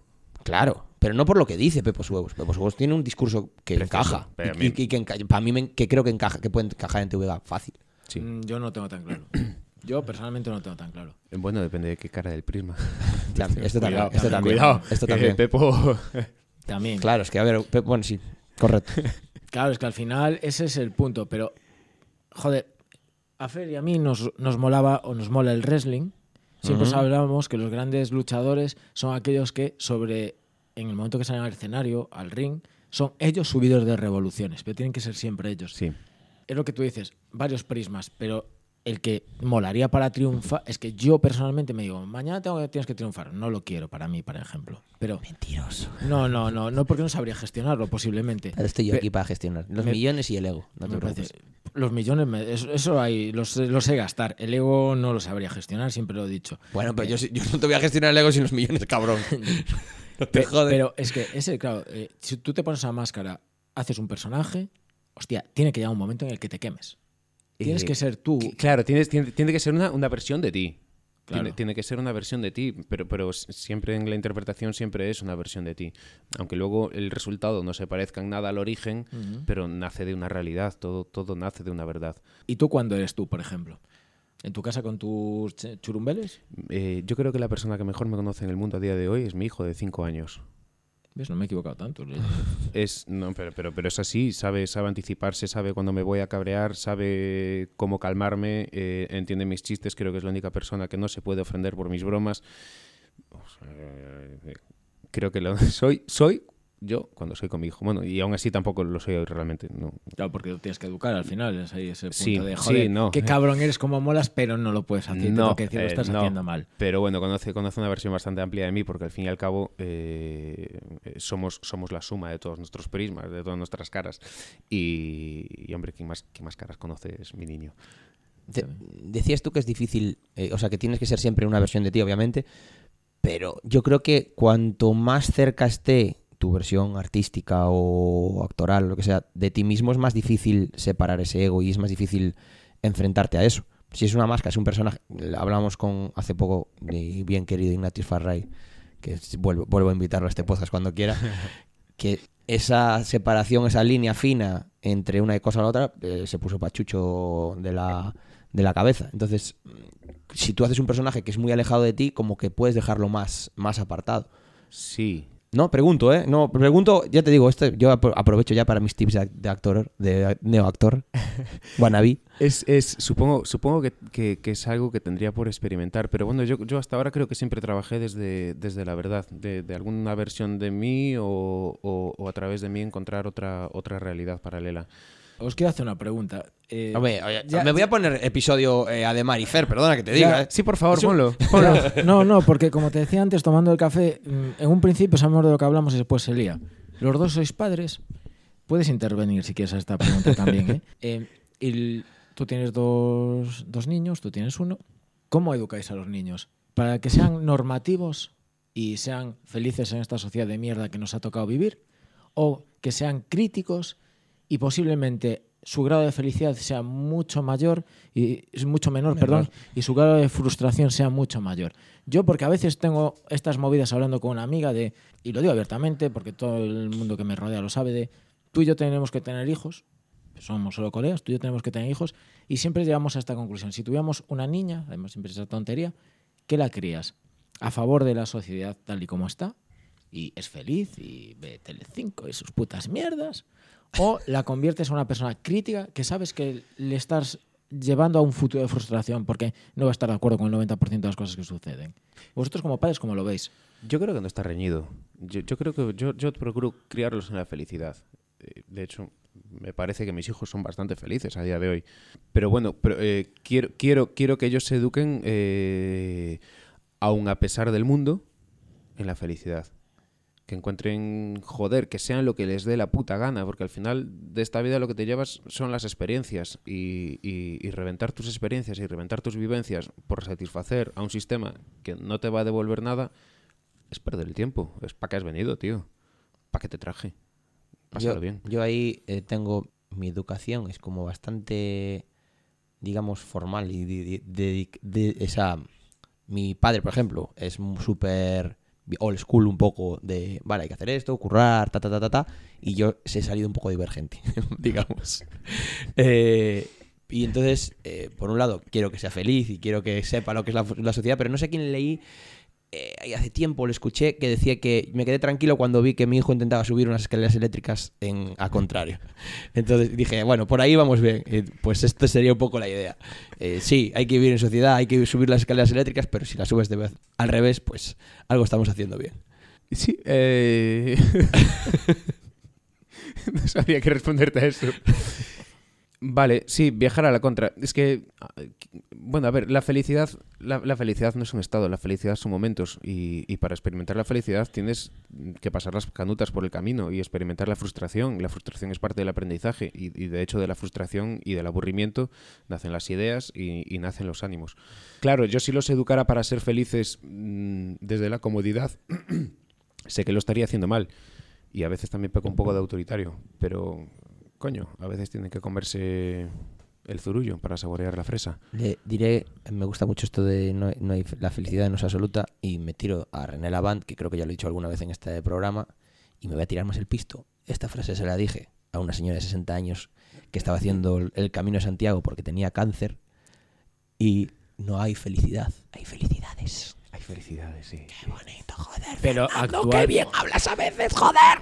[SPEAKER 1] Claro, pero no por lo que dice Pepos Huevos. Pepos Huevos tiene un discurso que
[SPEAKER 2] Precioso,
[SPEAKER 1] encaja.
[SPEAKER 2] pero
[SPEAKER 1] Y,
[SPEAKER 2] mí-
[SPEAKER 1] y- y que enca- para mí me- que creo que encaja, que puede encajar en TVG fácil.
[SPEAKER 2] Sí.
[SPEAKER 3] Mm, Yo no tengo tan claro. <clears throat> Yo personalmente no tengo tan claro.
[SPEAKER 2] Bueno, depende de qué cara del prisma.
[SPEAKER 1] También, <laughs> Esto también.
[SPEAKER 2] Cuidado,
[SPEAKER 1] Esto también.
[SPEAKER 2] Cuidado,
[SPEAKER 1] Esto también.
[SPEAKER 2] Pepo... <laughs>
[SPEAKER 3] También.
[SPEAKER 1] Claro, es que a ver, Pe- bueno, sí, correcto. <laughs>
[SPEAKER 3] Claro, es que al final ese es el punto. Pero, joder, a Fer y a mí nos, nos molaba o nos mola el wrestling. Siempre
[SPEAKER 1] Ujú.
[SPEAKER 3] hablábamos que los grandes luchadores son aquellos que sobre, en el momento que salen al escenario, al ring, son ellos subidos de revoluciones, pero tienen que ser siempre ellos.
[SPEAKER 2] Sí.
[SPEAKER 3] Es lo que tú dices, varios prismas, pero el que molaría para triunfar es que yo personalmente me digo, mañana tengo, tienes que triunfar. No lo quiero para mí, por ejemplo. Pero
[SPEAKER 1] Mentiroso.
[SPEAKER 3] no, no, no, no porque no sabría gestionarlo posiblemente.
[SPEAKER 1] Pero estoy yo
[SPEAKER 3] Pe-
[SPEAKER 1] aquí para gestionar los
[SPEAKER 3] me-
[SPEAKER 1] millones y el ego. No te preocupes.
[SPEAKER 3] parece- los millones, me- eso, eso ahí, los, los sé gastar. El ego no lo sabría gestionar, siempre lo he dicho.
[SPEAKER 1] Bueno, pero yo, sí- yo no te voy a gestionar el ego sin los millones, cabrón. <laughs> no te
[SPEAKER 3] Pe-
[SPEAKER 1] jodes.
[SPEAKER 3] Pero es que, ese, claro, eh, si tú te pones esa máscara, haces un personaje, hostia, tiene que llegar un momento en el que te quemes. Tienes
[SPEAKER 2] Eh,
[SPEAKER 3] que ser tú.
[SPEAKER 2] Claro, tienes, tiene, tiene que ser una, una versión de ti.
[SPEAKER 3] Claro.
[SPEAKER 2] Tiene, tiene que ser una versión de ti, pero, pero siempre en la interpretación siempre es una versión de ti. Aunque luego el resultado no se parezca en nada al origen, pero nace de una realidad, todo, todo nace de una verdad.
[SPEAKER 3] ¿Y tú cuándo eres tú, por ejemplo? ¿En tu casa con tus ch- churumbeles?
[SPEAKER 2] Eh, yo creo que la persona que mejor me conoce en el mundo a día de hoy es mi hijo de 5 años.
[SPEAKER 3] ¿Ves? No me he equivocado tanto.
[SPEAKER 2] Es, no, pero, pero, pero es así, sabe, sabe anticiparse, sabe cuando me voy a cabrear, sabe cómo calmarme, eh, entiende mis chistes, creo que es la única persona que no se puede ofender por mis bromas. Eh, creo que lo, <laughs> soy, soy yo cuando soy con mi hijo. Bueno, y aún así tampoco lo soy realmente. No.
[SPEAKER 3] Claro, porque lo tienes que educar al final. Es ahí ese punto
[SPEAKER 2] Sí,
[SPEAKER 3] de,
[SPEAKER 2] sí,
[SPEAKER 3] joder,
[SPEAKER 2] no.
[SPEAKER 3] qué cabrón eres como molas, pero no lo puedes hacer.
[SPEAKER 2] No,
[SPEAKER 3] que decir, lo
[SPEAKER 2] eh,
[SPEAKER 3] estás
[SPEAKER 2] no.
[SPEAKER 3] haciendo mal.
[SPEAKER 2] Pero bueno, conoce, conoce una versión bastante amplia de mí porque al fin y al cabo eh, eh, somos, somos la suma de todos nuestros prismas, de todas nuestras caras. Y, y, hombre, ¿quién más, ¿quién más caras conoce es mi niño?
[SPEAKER 1] Te- decías tú que es difícil, eh, o sea, que tienes que ser siempre una versión de ti, obviamente, pero yo creo que cuanto más cerca esté tu versión artística o actoral, lo que sea, de ti mismo, es más difícil separar ese ego y es más difícil enfrentarte a eso. Si es una máscara, es un personaje, hablamos con hace poco mi bien querido Ignatius Farray, que vuelvo, vuelvo a invitarlo a este podcast cuando quiera, <laughs> que esa separación, esa línea fina entre una cosa y la otra, eh, se puso pachucho de la, de la cabeza. Entonces, si tú haces un personaje que es muy alejado de ti, como que puedes dejarlo más, más apartado.
[SPEAKER 2] Sí.
[SPEAKER 1] No, pregunto, ¿eh? No, pregunto, ya te digo, esto yo apro- aprovecho ya para mis tips de, de actor, de neoactor, <laughs> wannabe.
[SPEAKER 2] Es, es, supongo supongo que, que- que es algo que tendría por experimentar, pero bueno, yo, yo hasta ahora creo que siempre trabajé desde, desde la verdad, de, de alguna versión de mí o, o- o a través de mí encontrar otra, otra realidad paralela.
[SPEAKER 3] Os quiero hacer una pregunta. Eh,
[SPEAKER 1] Hombre, oye,
[SPEAKER 3] ya-
[SPEAKER 1] me voy a poner episodio eh, Ademar y Fer, perdona que te diga.
[SPEAKER 3] Ya,
[SPEAKER 1] ¿eh?
[SPEAKER 2] Sí, por favor, ponlo. <laughs> <laughs>
[SPEAKER 3] No, no, porque como te decía antes, tomando el café, mm, en un principio sabemos de lo que hablamos y después se lía. Los dos sois padres. Puedes intervenir si quieres a esta pregunta <laughs> también. ¿eh? Eh, y tú tienes dos, dos niños, tú tienes uno. ¿Cómo educáis a los niños? Para que sean normativos y sean felices en esta sociedad de mierda que nos ha tocado vivir. O que sean críticos y posiblemente su grado de felicidad sea mucho mayor y es mucho menor, perdón, y su grado de frustración sea mucho mayor. Yo porque a veces tengo estas movidas hablando con una amiga de y lo digo abiertamente porque todo el mundo que me rodea lo sabe de tú y yo tenemos que tener hijos, somos solo colegas, tú y yo tenemos que tener hijos y siempre llegamos a esta conclusión. Si tuviéramos una niña, además siempre es esa tontería, ¿qué la crías? A favor de la sociedad tal y como está y es feliz y ve Telecinco y sus putas mierdas o la conviertes en una persona crítica que sabes que le estás llevando a un futuro de frustración porque no va a estar de acuerdo con el 90% de las cosas que suceden. Vosotros como padres, ¿cómo lo veis?
[SPEAKER 2] Yo creo que no está reñido. Yo, creo que yo, yo procuro criarlos en la felicidad. Eh, De hecho, me parece que mis hijos son bastante felices a día de hoy. Pero bueno, pero, eh, quiero, quiero, quiero que ellos se eduquen, eh, aun a pesar del mundo, en la felicidad. Que encuentren, joder, que sean lo que les dé la puta gana, porque al final de esta vida lo que te llevas son las experiencias y, y- y reventar tus experiencias y reventar tus vivencias por satisfacer a un sistema que no te va a devolver nada, es perder el tiempo. Es para qué has venido, tío. ¿Para qué te traje? Pásalo
[SPEAKER 1] yo,
[SPEAKER 2] bien.
[SPEAKER 1] yo ahí eh, tengo mi educación, es como bastante, digamos, formal y de, de- de- de- esa... Mi padre, por ejemplo, es súper old school un poco de, vale, hay que hacer esto, currar, ta, ta, ta, ta, ta, y yo se he salido un poco divergente, <laughs> digamos. Eh, y entonces, eh, por un lado, quiero que sea feliz y quiero que sepa lo que es la, sociedad, pero no sé quién leí eh, hace tiempo lo escuché que decía que me quedé tranquilo cuando vi que mi hijo intentaba subir unas escaleras eléctricas en a contrario. <laughs> Entonces dije, bueno, por ahí vamos bien. Eh, pues esto sería un poco la idea. Eh, sí, hay que vivir en sociedad, hay que subir las escaleras eléctricas, pero si las subes de vez al revés, pues algo estamos haciendo bien.
[SPEAKER 2] Sí, eh... <laughs> no sabía qué responderte a eso. <laughs> Vale, sí, viajar a la contra. Es que, ah, bueno, a ver, la felicidad, la, felicidad no es un estado, la felicidad son momentos y, y para experimentar la felicidad tienes que pasar las canutas por el camino y experimentar la frustración. La frustración es parte del aprendizaje y, de hecho de la frustración y del aburrimiento nacen las ideas y, y nacen los ánimos. Claro, yo si los educara para ser felices mm, desde la comodidad, <clears throat> sé que lo estaría haciendo mal y a veces también peco un poco de autoritario, pero coño, a veces tienen que comerse el zurullo para saborear la fresa.
[SPEAKER 1] Le diré, me gusta mucho esto de no, no hay, la felicidad no es absoluta y me tiro a René Lavant, que creo que ya lo he dicho alguna vez en este programa, y me voy a tirar más el pisto. Esta frase se la dije a una señora de 60 años que estaba haciendo el- el camino de Santiago porque tenía cáncer y no hay felicidad, hay felicidades.
[SPEAKER 2] Hay felicidades, sí.
[SPEAKER 1] Qué bonito, joder.
[SPEAKER 3] Pero
[SPEAKER 1] Fernando,
[SPEAKER 3] actual-
[SPEAKER 1] qué bien hablas a veces, joder.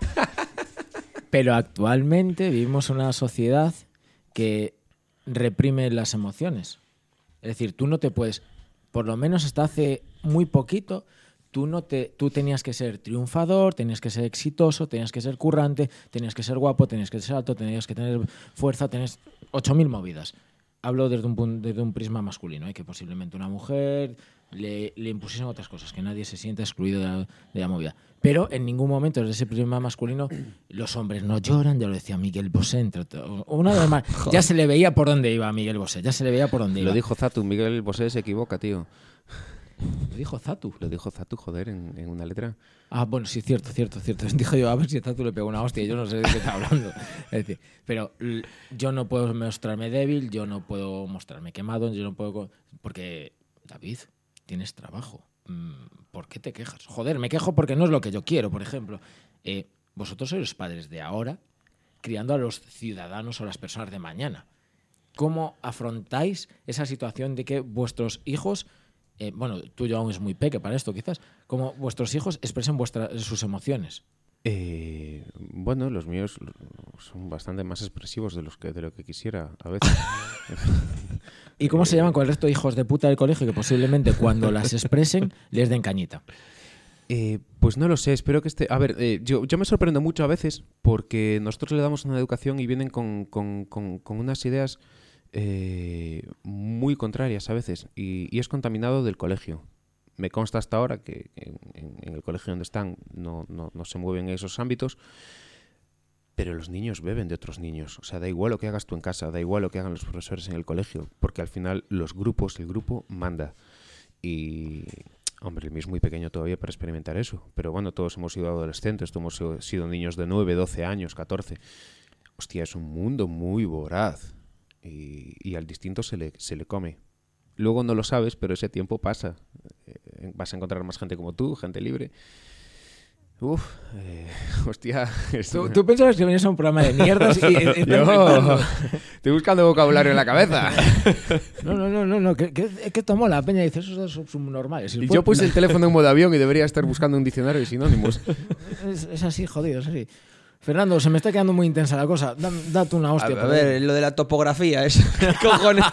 [SPEAKER 3] Pero actualmente vivimos una sociedad que reprime las emociones. Es decir, tú no te puedes, por lo menos hasta hace muy poquito, tú no te tú tenías que ser triunfador, tenías que ser exitoso, tenías que ser currante, tenías que ser guapo, tenías que ser alto, tenías que tener fuerza, tenías 8000 movidas. Hablo desde un desde un prisma masculino, ¿eh? que posiblemente una mujer le, le impusiesen otras cosas, que nadie se sienta excluido de la, de la movida. Pero en ningún momento desde ese prisma masculino los hombres no lloran, ya lo decía Miguel Bosé, entre. Una más, <laughs> ya se le veía por dónde iba Miguel Bosé, ya se le veía por dónde iba.
[SPEAKER 2] Lo dijo Zatu, Miguel Bosé se equivoca, tío.
[SPEAKER 3] Lo dijo Zatu.
[SPEAKER 2] Lo dijo Zatu, joder, en, en una letra.
[SPEAKER 3] Ah, bueno, sí, cierto, cierto, cierto. <laughs> Dijo yo, a ver si Zatu le pegó una hostia, yo no sé de qué está hablando. Es decir, pero yo no puedo mostrarme débil, yo no puedo mostrarme quemado, yo no puedo... Porque, David, tienes trabajo. Mm, ¿Por qué te quejas? Joder, me quejo porque no es lo que yo quiero, por ejemplo. Eh, vosotros sois los padres de ahora, criando a los ciudadanos o las personas de mañana. ¿Cómo afrontáis esa situación de que vuestros hijos, eh, bueno, tuyo aún es muy peque para esto quizás, como vuestros hijos expresen vuestras sus emociones?
[SPEAKER 2] Eh, bueno, los míos son bastante más expresivos de, los que, de lo que quisiera a veces. <laughs>
[SPEAKER 3] ¿Y cómo se llaman con el resto de hijos de puta del colegio que posiblemente cuando las expresen <laughs> les den cañita?
[SPEAKER 2] Eh, pues no lo sé, espero que esté... A ver, eh, yo, yo me sorprendo mucho a veces porque nosotros le damos una educación y vienen con, con- con- con unas ideas eh, muy contrarias a veces y, y es contaminado del colegio. Me consta hasta ahora que en, en- el colegio donde están no, no- no se mueven esos ámbitos, pero los niños beben de otros niños. O sea, da igual lo que hagas tú en casa, da igual lo que hagan los profesores en el colegio, porque al final los grupos, el grupo manda. Y, hombre, el mío es muy pequeño todavía para experimentar eso. Pero bueno, todos hemos sido adolescentes, todos hemos sido niños de 9, 12 años, 14. Hostia, es un mundo muy voraz. Y, y al distinto se le, se le come. Luego no lo sabes, pero ese tiempo pasa. Eh, vas a encontrar más gente como tú, gente libre. Uf, eh, <laughs> hostia.
[SPEAKER 3] ¿Tú, tú pensabas que venías a un programa de mierdas y, <laughs> y- y-
[SPEAKER 2] Yo <laughs> estoy buscando vocabulario en la cabeza.
[SPEAKER 3] No, no, no, no, no que, que, que tomó la peña y dice, esos son subnormales.
[SPEAKER 2] Y yo puse el teléfono en modo avión y debería estar buscando un diccionario de sinónimos.
[SPEAKER 3] Es, es así, jodido, es así. Fernando, se me está quedando muy intensa la cosa. Da- Date una hostia.
[SPEAKER 1] a ver, lo de la topografía, <laughs> es cojones.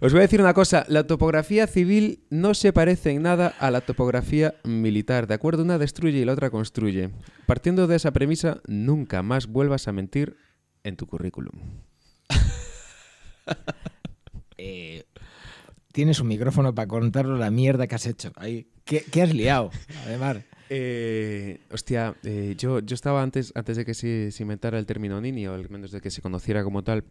[SPEAKER 2] Os voy a decir una cosa, la topografía civil no se parece en nada a la topografía militar, ¿de acuerdo? Una destruye y la otra construye. Partiendo de esa premisa, nunca más vuelvas a mentir en tu currículum. <laughs>
[SPEAKER 3] Eh, tienes un micrófono para contarnos la mierda que has hecho. Ahí. ¿Qué, qué has liado? Además.
[SPEAKER 2] Eh, hostia, eh, yo, yo estaba antes, antes de que se, inventara el término nini, o al menos de que se conociera como tal,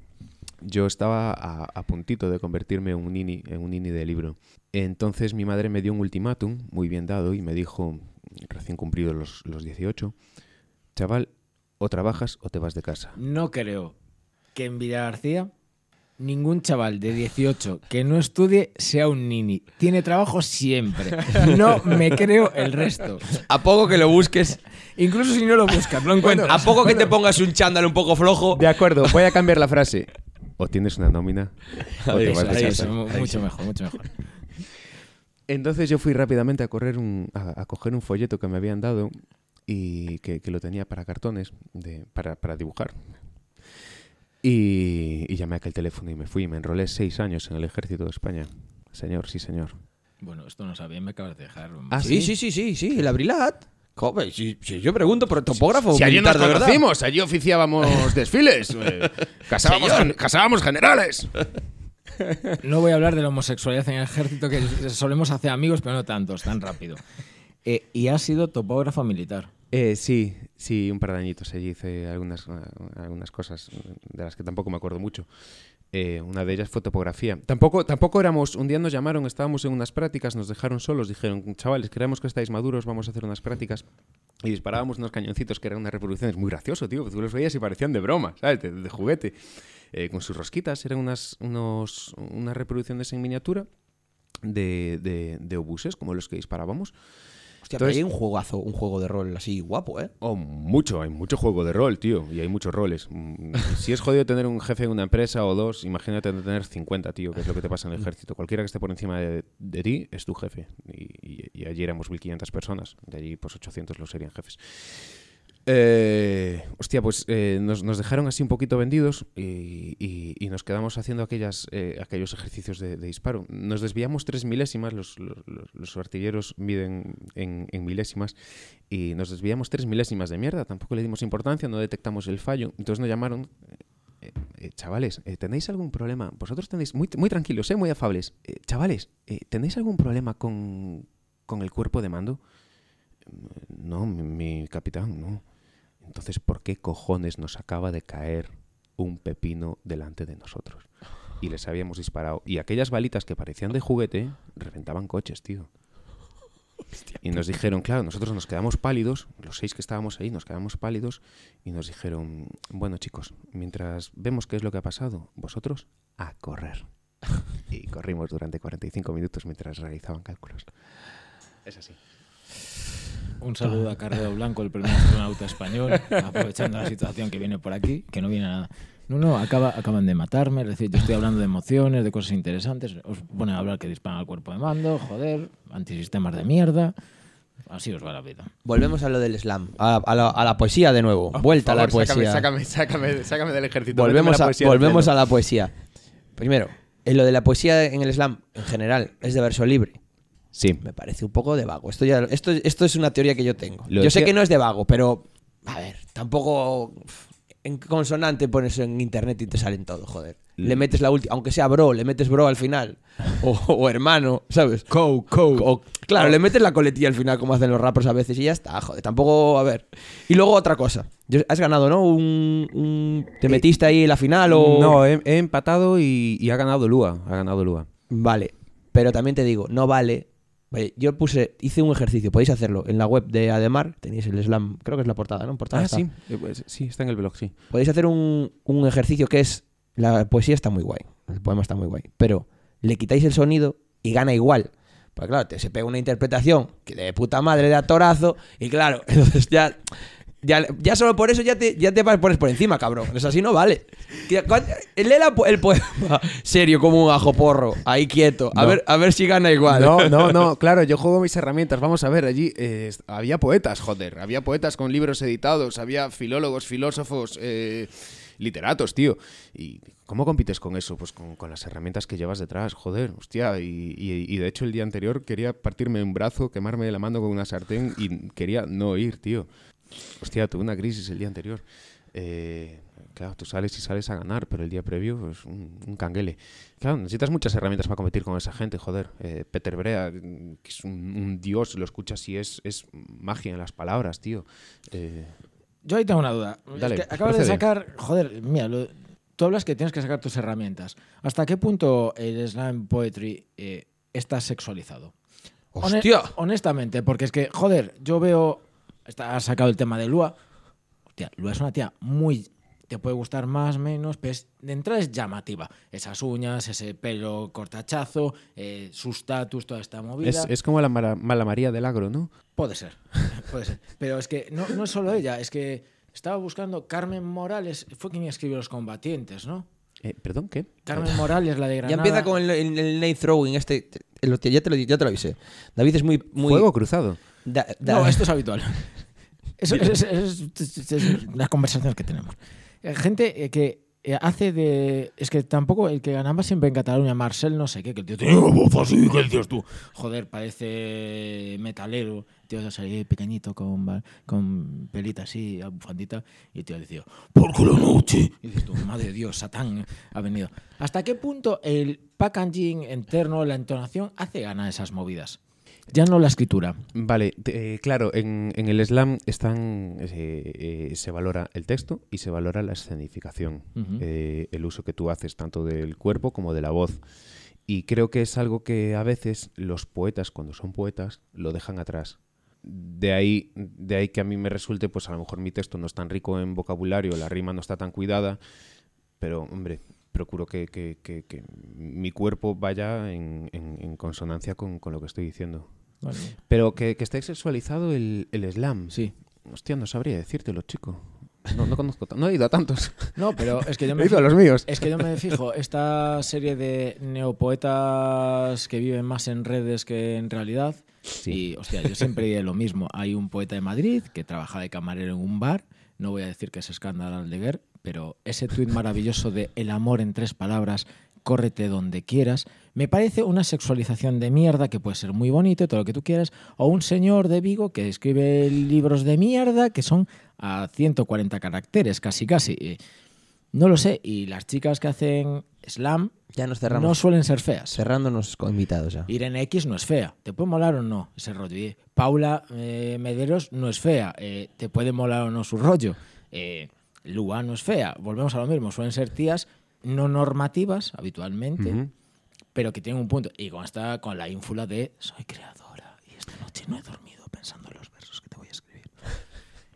[SPEAKER 2] yo estaba a, puntito de convertirme en un nini, en un nini de libro. Entonces mi madre me dio un ultimátum, muy bien dado, y me dijo, recién cumplidos los, los 18, chaval, o trabajas o te vas de casa.
[SPEAKER 3] No creo que en García ningún chaval de 18 que no estudie sea un nini. Tiene trabajo siempre. No me creo el resto.
[SPEAKER 1] A poco que lo busques,
[SPEAKER 3] Incluso si no lo buscas, lo encuentras.
[SPEAKER 1] a poco que te pongas un chándal un poco flojo.
[SPEAKER 2] De acuerdo, voy a cambiar la frase. O tienes una nómina o te vas
[SPEAKER 1] está.
[SPEAKER 3] Mu- mucho mejor, mucho mejor.
[SPEAKER 2] Entonces yo fui rápidamente a correr un, a, a coger un folleto que me habían dado y que, que lo tenía para cartones, de, para, para dibujar. Y, y llamé a aquel teléfono y me fui. Me enrolé seis años en el ejército de España. Señor, sí, señor.
[SPEAKER 3] Bueno, esto no sabía, me acabas de dejar.
[SPEAKER 2] Ah,
[SPEAKER 1] Sí, sí, sí, sí, sí, el abrilat. Joder, si, si yo pregunto por topógrafo
[SPEAKER 2] Si allí nos
[SPEAKER 1] militar de verdad.
[SPEAKER 2] conocimos, allí oficiábamos <laughs> desfiles, eh, casábamos, gen- casábamos generales.
[SPEAKER 3] No voy a hablar de la homosexualidad en el ejército, que solemos hacer amigos, pero no tantos, tan rápido. <laughs> Eh, y has sido topógrafo militar.
[SPEAKER 2] Eh, sí, sí, un par de añitos allí hice algunas, algunas cosas de las que tampoco me acuerdo mucho. Eh, una de ellas fue topografía. Tampoco, tampoco éramos, un día nos llamaron, estábamos en unas prácticas, nos dejaron solos, dijeron, chavales, creemos que estáis maduros, vamos a hacer unas prácticas. Y disparábamos unos cañoncitos que eran unas reproducciones muy gracioso, tío, tú los veías y parecían de broma, ¿sabes? De, de juguete. Eh, con sus rosquitas, eran unas, unos, unas reproducciones en miniatura de, de, de obuses, como los que disparábamos.
[SPEAKER 1] Hostia, pero
[SPEAKER 2] Entonces-
[SPEAKER 1] hay un juegazo, un juego de rol así guapo, ¿eh?
[SPEAKER 2] Oh, mucho, hay mucho juego de rol, tío, y hay muchos roles. Mm, <laughs> Si es jodido tener un jefe en una empresa o dos, imagínate tener 50, tío, que es lo que te pasa en el ejército. Cualquiera que esté por encima de, de ti es tu jefe. Y, y- y allí éramos 1.500 personas, de allí pues 800 los serían jefes. Eh, hostia, pues eh, nos, dejaron así un poquito vendidos y, nos quedamos haciendo eh, aquellos ejercicios de, disparo. Nos desviamos tres milésimas, los, artilleros miden en, milésimas, y nos desviamos tres milésimas de mierda. Tampoco le dimos importancia, no detectamos el fallo. Entonces nos llamaron, eh, eh, chavales, ¿tenéis algún problema? Vosotros tenéis, muy, muy tranquilos, muy afables. Chavales, ¿tenéis algún problema con, el cuerpo de mando? No, mi capitán, no. Entonces, ¿por qué cojones nos acaba de caer un pepino delante de nosotros? Y les habíamos disparado. Y aquellas balitas que parecían de juguete reventaban coches, tío. Y nos dijeron, claro, nosotros nos quedamos pálidos, los seis que estábamos ahí nos quedamos pálidos, y nos dijeron, bueno chicos, mientras vemos qué es lo que ha pasado, vosotros a correr. <laughs> Y corrimos durante 45 minutos mientras realizaban cálculos. Es así.
[SPEAKER 3] Un saludo a Carrero Blanco, el primer astronauta español, aprovechando la situación que viene por aquí, que no viene nada. No, no, acaba, acaban de matarme, es decir, yo estoy hablando de emociones, de cosas interesantes, os ponen a hablar que disparan al cuerpo de mando, joder, antisistemas de mierda, así os va la vida.
[SPEAKER 1] Volvemos a lo del slam, a, a la, a la poesía de nuevo. Vuelta a la poesía.
[SPEAKER 2] Sácame, sácame, sácame del ejército.
[SPEAKER 1] volvemos a, volvemos a la poesía. Primero, en lo de la poesía en el slam, en general, es de verso libre.
[SPEAKER 2] Sí.
[SPEAKER 1] Me parece un poco de vago. Esto, ya, esto, esto es una teoría que yo tengo.
[SPEAKER 2] Lo
[SPEAKER 1] yo sé que no es de vago, pero. A ver, tampoco. En consonante pones en internet y te salen todo, joder. Le metes la última. Aunque sea bro, le metes bro al final. <laughs> O, o hermano, ¿sabes?
[SPEAKER 3] Co, co.
[SPEAKER 1] O- claro, le metes la coletilla al final, como hacen los rappers a veces, y ya está, joder. Tampoco. A ver. Y luego otra cosa. Has ganado, ¿no? Un, un- ¿Te metiste ahí en la final o.?
[SPEAKER 2] No, he, he empatado y, y ha ganado Lua. Ha ganado Lua.
[SPEAKER 1] Vale, pero también te digo, no vale. Vale, yo puse, hice un ejercicio, podéis hacerlo en la web de Ademar, tenéis el slam, creo que es la portada, ¿no? Portada
[SPEAKER 2] Ah,
[SPEAKER 1] está.
[SPEAKER 2] sí. Eh, pues, sí, está en el blog, sí.
[SPEAKER 1] Podéis hacer un, un ejercicio que es, la poesía está muy guay, el poema está muy guay, pero le quitáis el sonido y gana igual. Porque claro, te, se pega una interpretación que de puta madre de atorazo y claro, <laughs> entonces ya... Ya, ya solo por eso ya te, ya te pones por encima, cabrón. Es así no vale. Lee la el poema serio como un ajo porro, ahí quieto. A,
[SPEAKER 2] No.
[SPEAKER 1] ver, a ver si gana igual.
[SPEAKER 2] No, no, no, <laughs> claro, yo juego mis herramientas. Vamos a ver, allí eh, había poetas, joder. Había poetas con libros editados, había filólogos, filósofos, eh, literatos, tío. ¿Y cómo compites con eso? Pues con, con las herramientas que llevas detrás, joder, hostia. Y, y- y de hecho el día anterior quería partirme un brazo, quemarme la mano con una sartén y quería no ir, tío. Hostia, tuve una crisis el día anterior. Eh, claro, tú sales y sales a ganar, pero el día previo es un, un canguele. Claro, necesitas muchas herramientas para competir con esa gente, joder. Eh, Peter Brea, que es un, un dios, lo escuchas y es, es magia en las palabras, tío. Eh,
[SPEAKER 3] Yo ahí tengo una duda. Es
[SPEAKER 2] Dale,
[SPEAKER 3] que acabas de sacar, joder, mira, lo- tú hablas que tienes que sacar tus herramientas. ¿Hasta qué punto el slam poetry eh, está sexualizado?
[SPEAKER 1] ¡Hostia!
[SPEAKER 3] honestamente, porque es que, joder, yo veo. Está, has sacado el tema de Lua. Hostia, Lua es una tía muy. Te puede gustar más, menos, pero es- de entrada es llamativa. Esas uñas, ese pelo cortachazo, eh, su status, toda esta movida.
[SPEAKER 2] es, es como la mala, mala María del agro, ¿no?
[SPEAKER 3] Puede ser, puede ser. Pero es que no, no es solo ella, es que estaba buscando Carmen Morales, fue quien escribió Los Combatientes, ¿no?
[SPEAKER 2] Eh, ¿Perdón? ¿Qué?
[SPEAKER 3] Carmen Morales, la de
[SPEAKER 1] Ya
[SPEAKER 3] Granada.
[SPEAKER 1] empieza con el, el, el name throwing este. Ya te lo, ya te lo avisé. David es muy. muy
[SPEAKER 2] Fuego cruzado.
[SPEAKER 1] da- da-
[SPEAKER 3] No, esto es habitual. <laughs> Eso es, es- es- es- es las conversaciones que tenemos. Eh, Gente eh, que eh, hace de. Es que tampoco el que ganaba siempre en Cataluña, Marcel, no sé qué, que el tío tiene una voz así, ¿qué dices tú? Joder, parece metalero. El tío se salía pequeñito con, con pelita así, bufandita, y el tío decía, ¿por qué la noche? Y dices tú, madre de Dios, Satán ha venido. ¿Hasta qué punto el packaging interno, la entonación, hace ganar esas movidas? Ya no la escritura.
[SPEAKER 2] Vale, eh, claro, en, en el slam están, eh, eh, se valora el texto y se valora la escenificación, el uso que tú haces tanto del cuerpo como de la voz. Y creo que es algo que a veces los poetas, cuando son poetas, lo dejan atrás. De ahí, de ahí que a mí me resulte, pues a lo mejor mi texto no es tan rico en vocabulario, la rima no está tan cuidada, pero hombre, procuro que, que- que- que mi cuerpo vaya en, en- en consonancia con, con lo que estoy diciendo. Pero que, que esté sexualizado el, el slam.
[SPEAKER 3] Sí.
[SPEAKER 2] Hostia, no sabría decírtelo, chico. No, no conozco, no he ido a tantos.
[SPEAKER 3] No, pero es que yo <laughs>
[SPEAKER 2] He
[SPEAKER 3] me
[SPEAKER 2] ido a los míos.
[SPEAKER 3] Es que yo me fijo, esta serie de neopoetas que viven más en redes que en realidad. Y, hostia, yo siempre diré lo mismo. Hay un poeta de Madrid que trabaja de camarero en un bar. No voy a decir que es escándalo Aldeguer, pero ese tuit maravilloso de el amor en tres palabras, córrete donde quieras, me parece una sexualización de mierda que puede ser muy bonito, todo lo que tú quieras, o un señor de Vigo que escribe libros de mierda que son a 140 caracteres, casi casi. Eh, No lo sé, y las chicas que hacen slam
[SPEAKER 1] Ya nos
[SPEAKER 3] no
[SPEAKER 1] cerramos.
[SPEAKER 3] suelen ser feas.
[SPEAKER 1] Cerrándonos con invitados ya.
[SPEAKER 3] Irene X no es fea. ¿Te puede molar o no ese rollo? Paula eh, Mederos no es fea. Eh, ¿Te puede molar o no su rollo? Eh, Lua no es fea. Volvemos a lo mismo. Suelen ser tías no normativas habitualmente, pero que tienen un punto. Y con esta, con la ínfula de soy creadora y esta noche no he dormido pensando en los versos que te voy a escribir.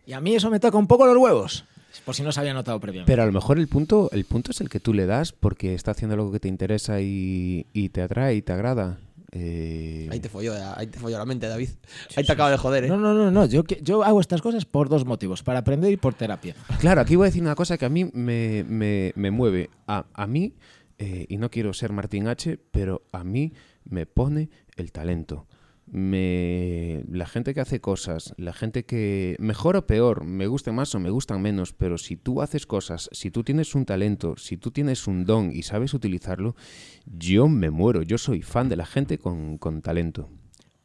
[SPEAKER 3] Y a mí eso me toca un poco los huevos. Por si no se había notado previamente.
[SPEAKER 2] Pero a lo mejor el punto, el punto es el que tú le das porque está haciendo algo que te interesa y, y te atrae y te agrada. Eh,
[SPEAKER 1] Ahí te folló, ahí te folló la mente, David. Ahí te acaba de joder, ¿eh?
[SPEAKER 3] No, no, no, no. Yo, yo hago estas cosas por dos motivos: para aprender y por terapia.
[SPEAKER 2] Claro, aquí voy a decir una cosa que a mí me, me- me mueve. A, a mí, eh, y no quiero ser Martín H., pero a mí me pone el talento. Me, la gente que hace cosas, la gente que mejor o peor, me gusten más o me gustan menos, pero si tú haces cosas, si tú tienes un talento, si tú tienes un don y sabes utilizarlo, yo me muero. Yo soy fan de la gente con, con talento.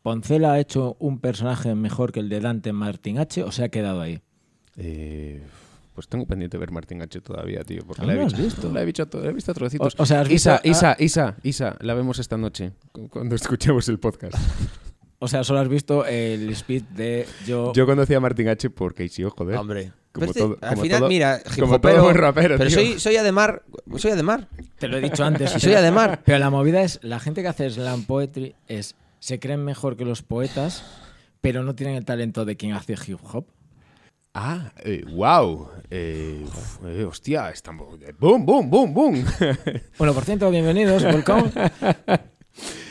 [SPEAKER 3] ¿Poncela ha hecho un personaje mejor que el de Dante Martín H o se ha quedado ahí?
[SPEAKER 2] Eh, pues tengo pendiente de ver Martín H todavía, tío. Porque
[SPEAKER 3] Ah,
[SPEAKER 2] la he
[SPEAKER 3] ¿lo has
[SPEAKER 2] visto.
[SPEAKER 3] visto? <laughs>
[SPEAKER 2] La he visto, to- la he visto a trocitos.
[SPEAKER 3] O- o sea, has visto
[SPEAKER 2] Isa, Isa, Isa, Isa, la vemos esta noche cu- cuando escuchemos el podcast. <laughs>
[SPEAKER 3] O sea, solo has visto el speed de yo.
[SPEAKER 2] Yo conocí a Martín H por Casey, joder.
[SPEAKER 1] Hombre.
[SPEAKER 2] Como
[SPEAKER 1] Pero este-
[SPEAKER 2] todo-
[SPEAKER 1] al
[SPEAKER 2] como
[SPEAKER 1] final,
[SPEAKER 2] todo-
[SPEAKER 1] mira, hip
[SPEAKER 2] como todo buen rapero,
[SPEAKER 1] Pero
[SPEAKER 2] tío.
[SPEAKER 1] soy, soy Ademar. Soy Ademar.
[SPEAKER 3] Te lo he dicho antes. <laughs>
[SPEAKER 1] Soy Ademar.
[SPEAKER 3] Pero la movida es: la gente que hace slam poetry es. Se creen mejor que los poetas, pero no tienen el talento de quien hace hip hop.
[SPEAKER 2] Ah, eh, wow. Eh, uf, eh, hostia, estamos. ¡Boom, boom, boom, boom!
[SPEAKER 3] Bueno, por ciento, bienvenidos, welcome. <laughs>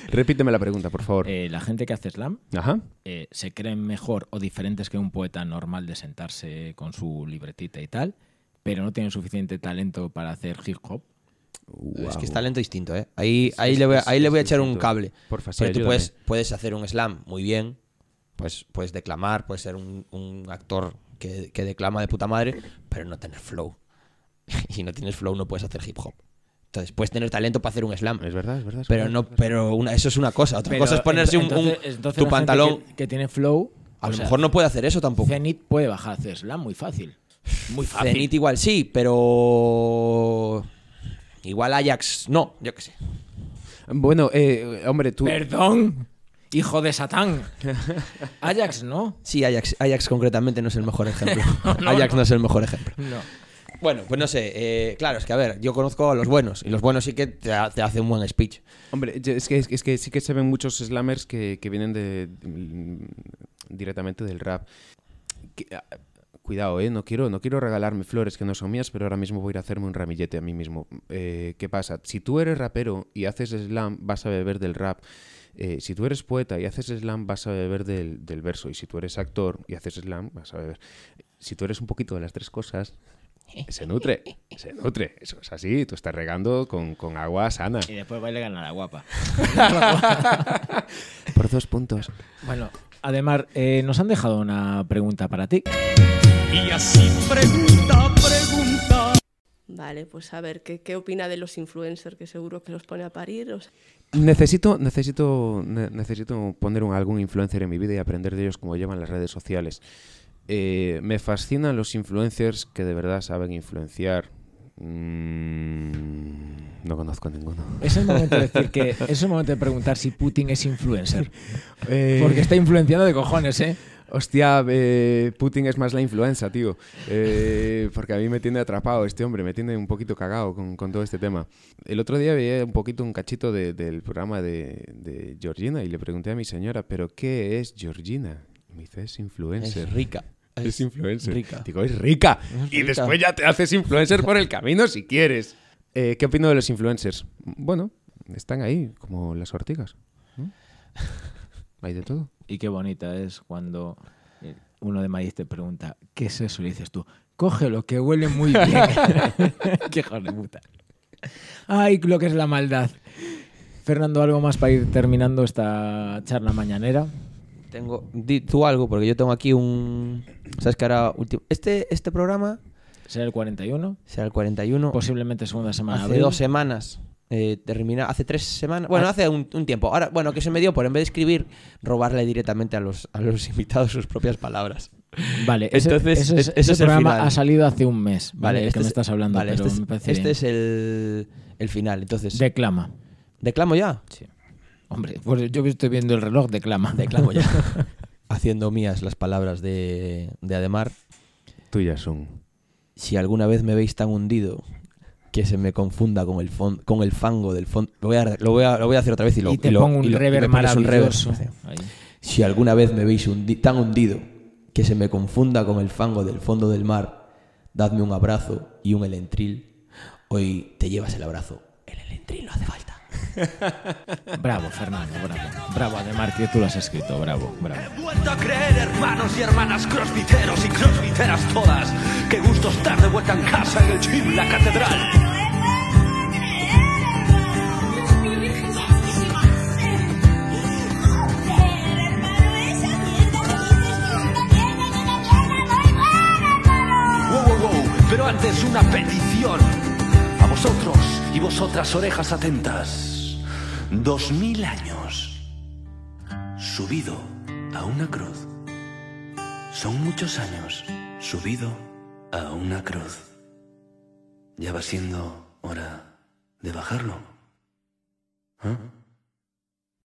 [SPEAKER 2] Repíteme la pregunta, por favor.
[SPEAKER 3] Eh, la gente que hace slam
[SPEAKER 2] Ajá.
[SPEAKER 3] eh, se creen mejor o diferentes que un poeta normal de sentarse con su libretita y tal, pero no tienen suficiente talento para hacer hip hop.
[SPEAKER 1] Es que es talento distinto, ¿eh? Ahí, ahí,
[SPEAKER 2] es-
[SPEAKER 1] le, voy a,
[SPEAKER 2] es-
[SPEAKER 1] ahí le voy a echar un cable.
[SPEAKER 2] Porfa, sí,
[SPEAKER 1] Porque tú puedes, puedes hacer un slam muy bien, pues puedes declamar, puedes ser un, un actor que, que declama de puta madre, pero no tener flow. <laughs> Y si no tienes flow no puedes hacer hip hop. Entonces puedes tener talento para hacer un slam.
[SPEAKER 2] Es verdad, es verdad. es
[SPEAKER 1] Pero
[SPEAKER 2] verdad,
[SPEAKER 1] no,
[SPEAKER 2] verdad.
[SPEAKER 1] pero una, eso es una cosa. Otra
[SPEAKER 3] Pero
[SPEAKER 1] cosa es ponerse un,
[SPEAKER 3] entonces
[SPEAKER 1] tu
[SPEAKER 3] la gente
[SPEAKER 1] pantalón.
[SPEAKER 3] que, que tiene flow.
[SPEAKER 1] A lo
[SPEAKER 3] sea,
[SPEAKER 1] mejor no puede hacer eso tampoco.
[SPEAKER 3] Zenit puede bajar a hacer slam muy fácil. Muy fácil.
[SPEAKER 1] Zenit igual sí, pero igual Ajax no, yo qué sé.
[SPEAKER 2] Bueno, eh, hombre, tú.
[SPEAKER 3] Perdón, hijo de Satán. Ajax, ¿no?
[SPEAKER 1] Sí, Ajax, Ajax concretamente no es el mejor ejemplo. <laughs> Ajax no. es el mejor ejemplo.
[SPEAKER 3] No.
[SPEAKER 1] Bueno, pues no sé. eh, claro, es que a ver, yo conozco a los buenos y los buenos sí que te, ha- te hacen un buen speech.
[SPEAKER 2] Hombre, yo- es que, es que sí que se ven muchos slammers que, que vienen directamente del rap. Que, ah, cuidado, eh, no quiero, no quiero regalarme flores que no son mías, pero ahora mismo voy a ir a hacerme un ramillete a mí mismo. Eh, ¿Qué pasa? Si tú eres rapero y haces slam, vas a beber del rap. Eh, si tú eres poeta y haces slam, vas a beber del, del verso. Y si tú eres actor y haces slam, vas a beber. Si tú eres un poquito de las tres cosas, <laughs> se nutre, se nutre. Eso es así, tú estás regando con, con agua sana.
[SPEAKER 3] Y después va a la guapa. <laughs>
[SPEAKER 2] Por dos puntos.
[SPEAKER 3] Bueno, además, eh, nos han dejado una pregunta para ti.
[SPEAKER 4] Y así pregunta, pregunta.
[SPEAKER 5] Vale, pues a ver, ¿qué, qué opina de los influencers? Que seguro que los pone a parir. o sea,
[SPEAKER 2] Necesito, necesito, ne- necesito poner un- algún influencer en mi vida y aprender de ellos cómo llevan las redes sociales. Eh, me fascinan los influencers que de verdad saben influenciar. Mm, no conozco ninguno.
[SPEAKER 3] Es el momento de decir que es el momento de preguntar si Putin es influencer. <laughs>
[SPEAKER 2] Eh,
[SPEAKER 3] Porque está influenciando de cojones, ¿eh?
[SPEAKER 2] Hostia, eh, Putin es más la influenza, tío. Eh, porque a mí me tiene atrapado este hombre, me tiene un poquito cagado con, con todo este tema. El otro día veía un poquito un cachito de- del programa de, de Georgina y le pregunté a mi señora, ¿pero qué es Georgina? Y me dice, es influencer.
[SPEAKER 1] Es rica.
[SPEAKER 2] Es influencer.
[SPEAKER 1] rica.
[SPEAKER 2] Digo, es rica.
[SPEAKER 1] Es
[SPEAKER 2] Y
[SPEAKER 1] rica.
[SPEAKER 2] después ya te haces influencer por el camino si quieres. Eh, ¿Qué opino de los influencers? Bueno, están ahí, como las ortigas. <laughs> Hay de todo.
[SPEAKER 3] Y qué bonita es cuando eh, uno de maíz te pregunta, ¿qué es eso? Y dices tú, cógelo, que huele muy bien. <laughs> Qué hijo de puta. Ay, lo que es la maldad. Fernando, ¿algo más para ir terminando esta charla mañanera?
[SPEAKER 1] Tengo, di tú algo, porque yo tengo aquí un. ¿Sabes que ahora último. Este, este programa
[SPEAKER 3] ¿Será el 41?
[SPEAKER 1] será el 41.
[SPEAKER 3] Posiblemente segunda semana
[SPEAKER 1] hace
[SPEAKER 3] abril.
[SPEAKER 1] dos semanas. Eh, termina, hace tres semanas. Bueno, hace un, un tiempo. Ahora, bueno, que se me dio por en vez de escribir, robarle directamente a los, a los <laughs> invitados sus propias palabras.
[SPEAKER 3] Vale, ese,
[SPEAKER 1] Entonces,
[SPEAKER 3] ese es-
[SPEAKER 1] es- ese
[SPEAKER 3] ese
[SPEAKER 1] es el
[SPEAKER 3] programa
[SPEAKER 1] final.
[SPEAKER 3] ha salido hace un mes, ¿vale? el
[SPEAKER 1] este
[SPEAKER 3] que me
[SPEAKER 1] es-
[SPEAKER 3] estás hablando,
[SPEAKER 1] vale,
[SPEAKER 3] pero
[SPEAKER 1] este, es,
[SPEAKER 3] me
[SPEAKER 1] este es el, el final. Entonces,
[SPEAKER 3] Declama.
[SPEAKER 1] ¿declamo ya?
[SPEAKER 3] Hombre, pues yo estoy viendo el reloj, declama.
[SPEAKER 1] Declamo ya. <laughs> Haciendo mías las palabras de, de Ademar.
[SPEAKER 2] Tuyas son.
[SPEAKER 1] Si alguna vez me veis tan hundido que se me confunda con el, fon- con el fango del fondo. Lo, voy a- lo, voy a- lo voy a hacer otra vez y lo
[SPEAKER 3] y te
[SPEAKER 1] lo-
[SPEAKER 3] pongo un
[SPEAKER 1] y lo- y
[SPEAKER 3] rever
[SPEAKER 1] un
[SPEAKER 3] maravilloso. Ahí.
[SPEAKER 1] Si alguna vez me veis hundi- tan hundido que se me confunda con el fango del fondo del mar, dadme un abrazo y un elentril. Hoy te llevas el abrazo. El elentril no hace falta. <laughs>
[SPEAKER 3] Bravo, Fernando, bravo. Bravo, además que tú lo has escrito, bravo, bravo.
[SPEAKER 4] He vuelto a creer, hermanos y hermanas crossfiteros y crossfiteras todas. Qué gusto estar de vuelta en casa en el gym, la catedral. Wow, wow, wow. Pero antes una petición. Vosotros y vosotras orejas atentas. Dos mil años. Subido a una cruz. Son muchos años subido a una cruz. Ya va siendo hora de bajarlo. ¿Ah?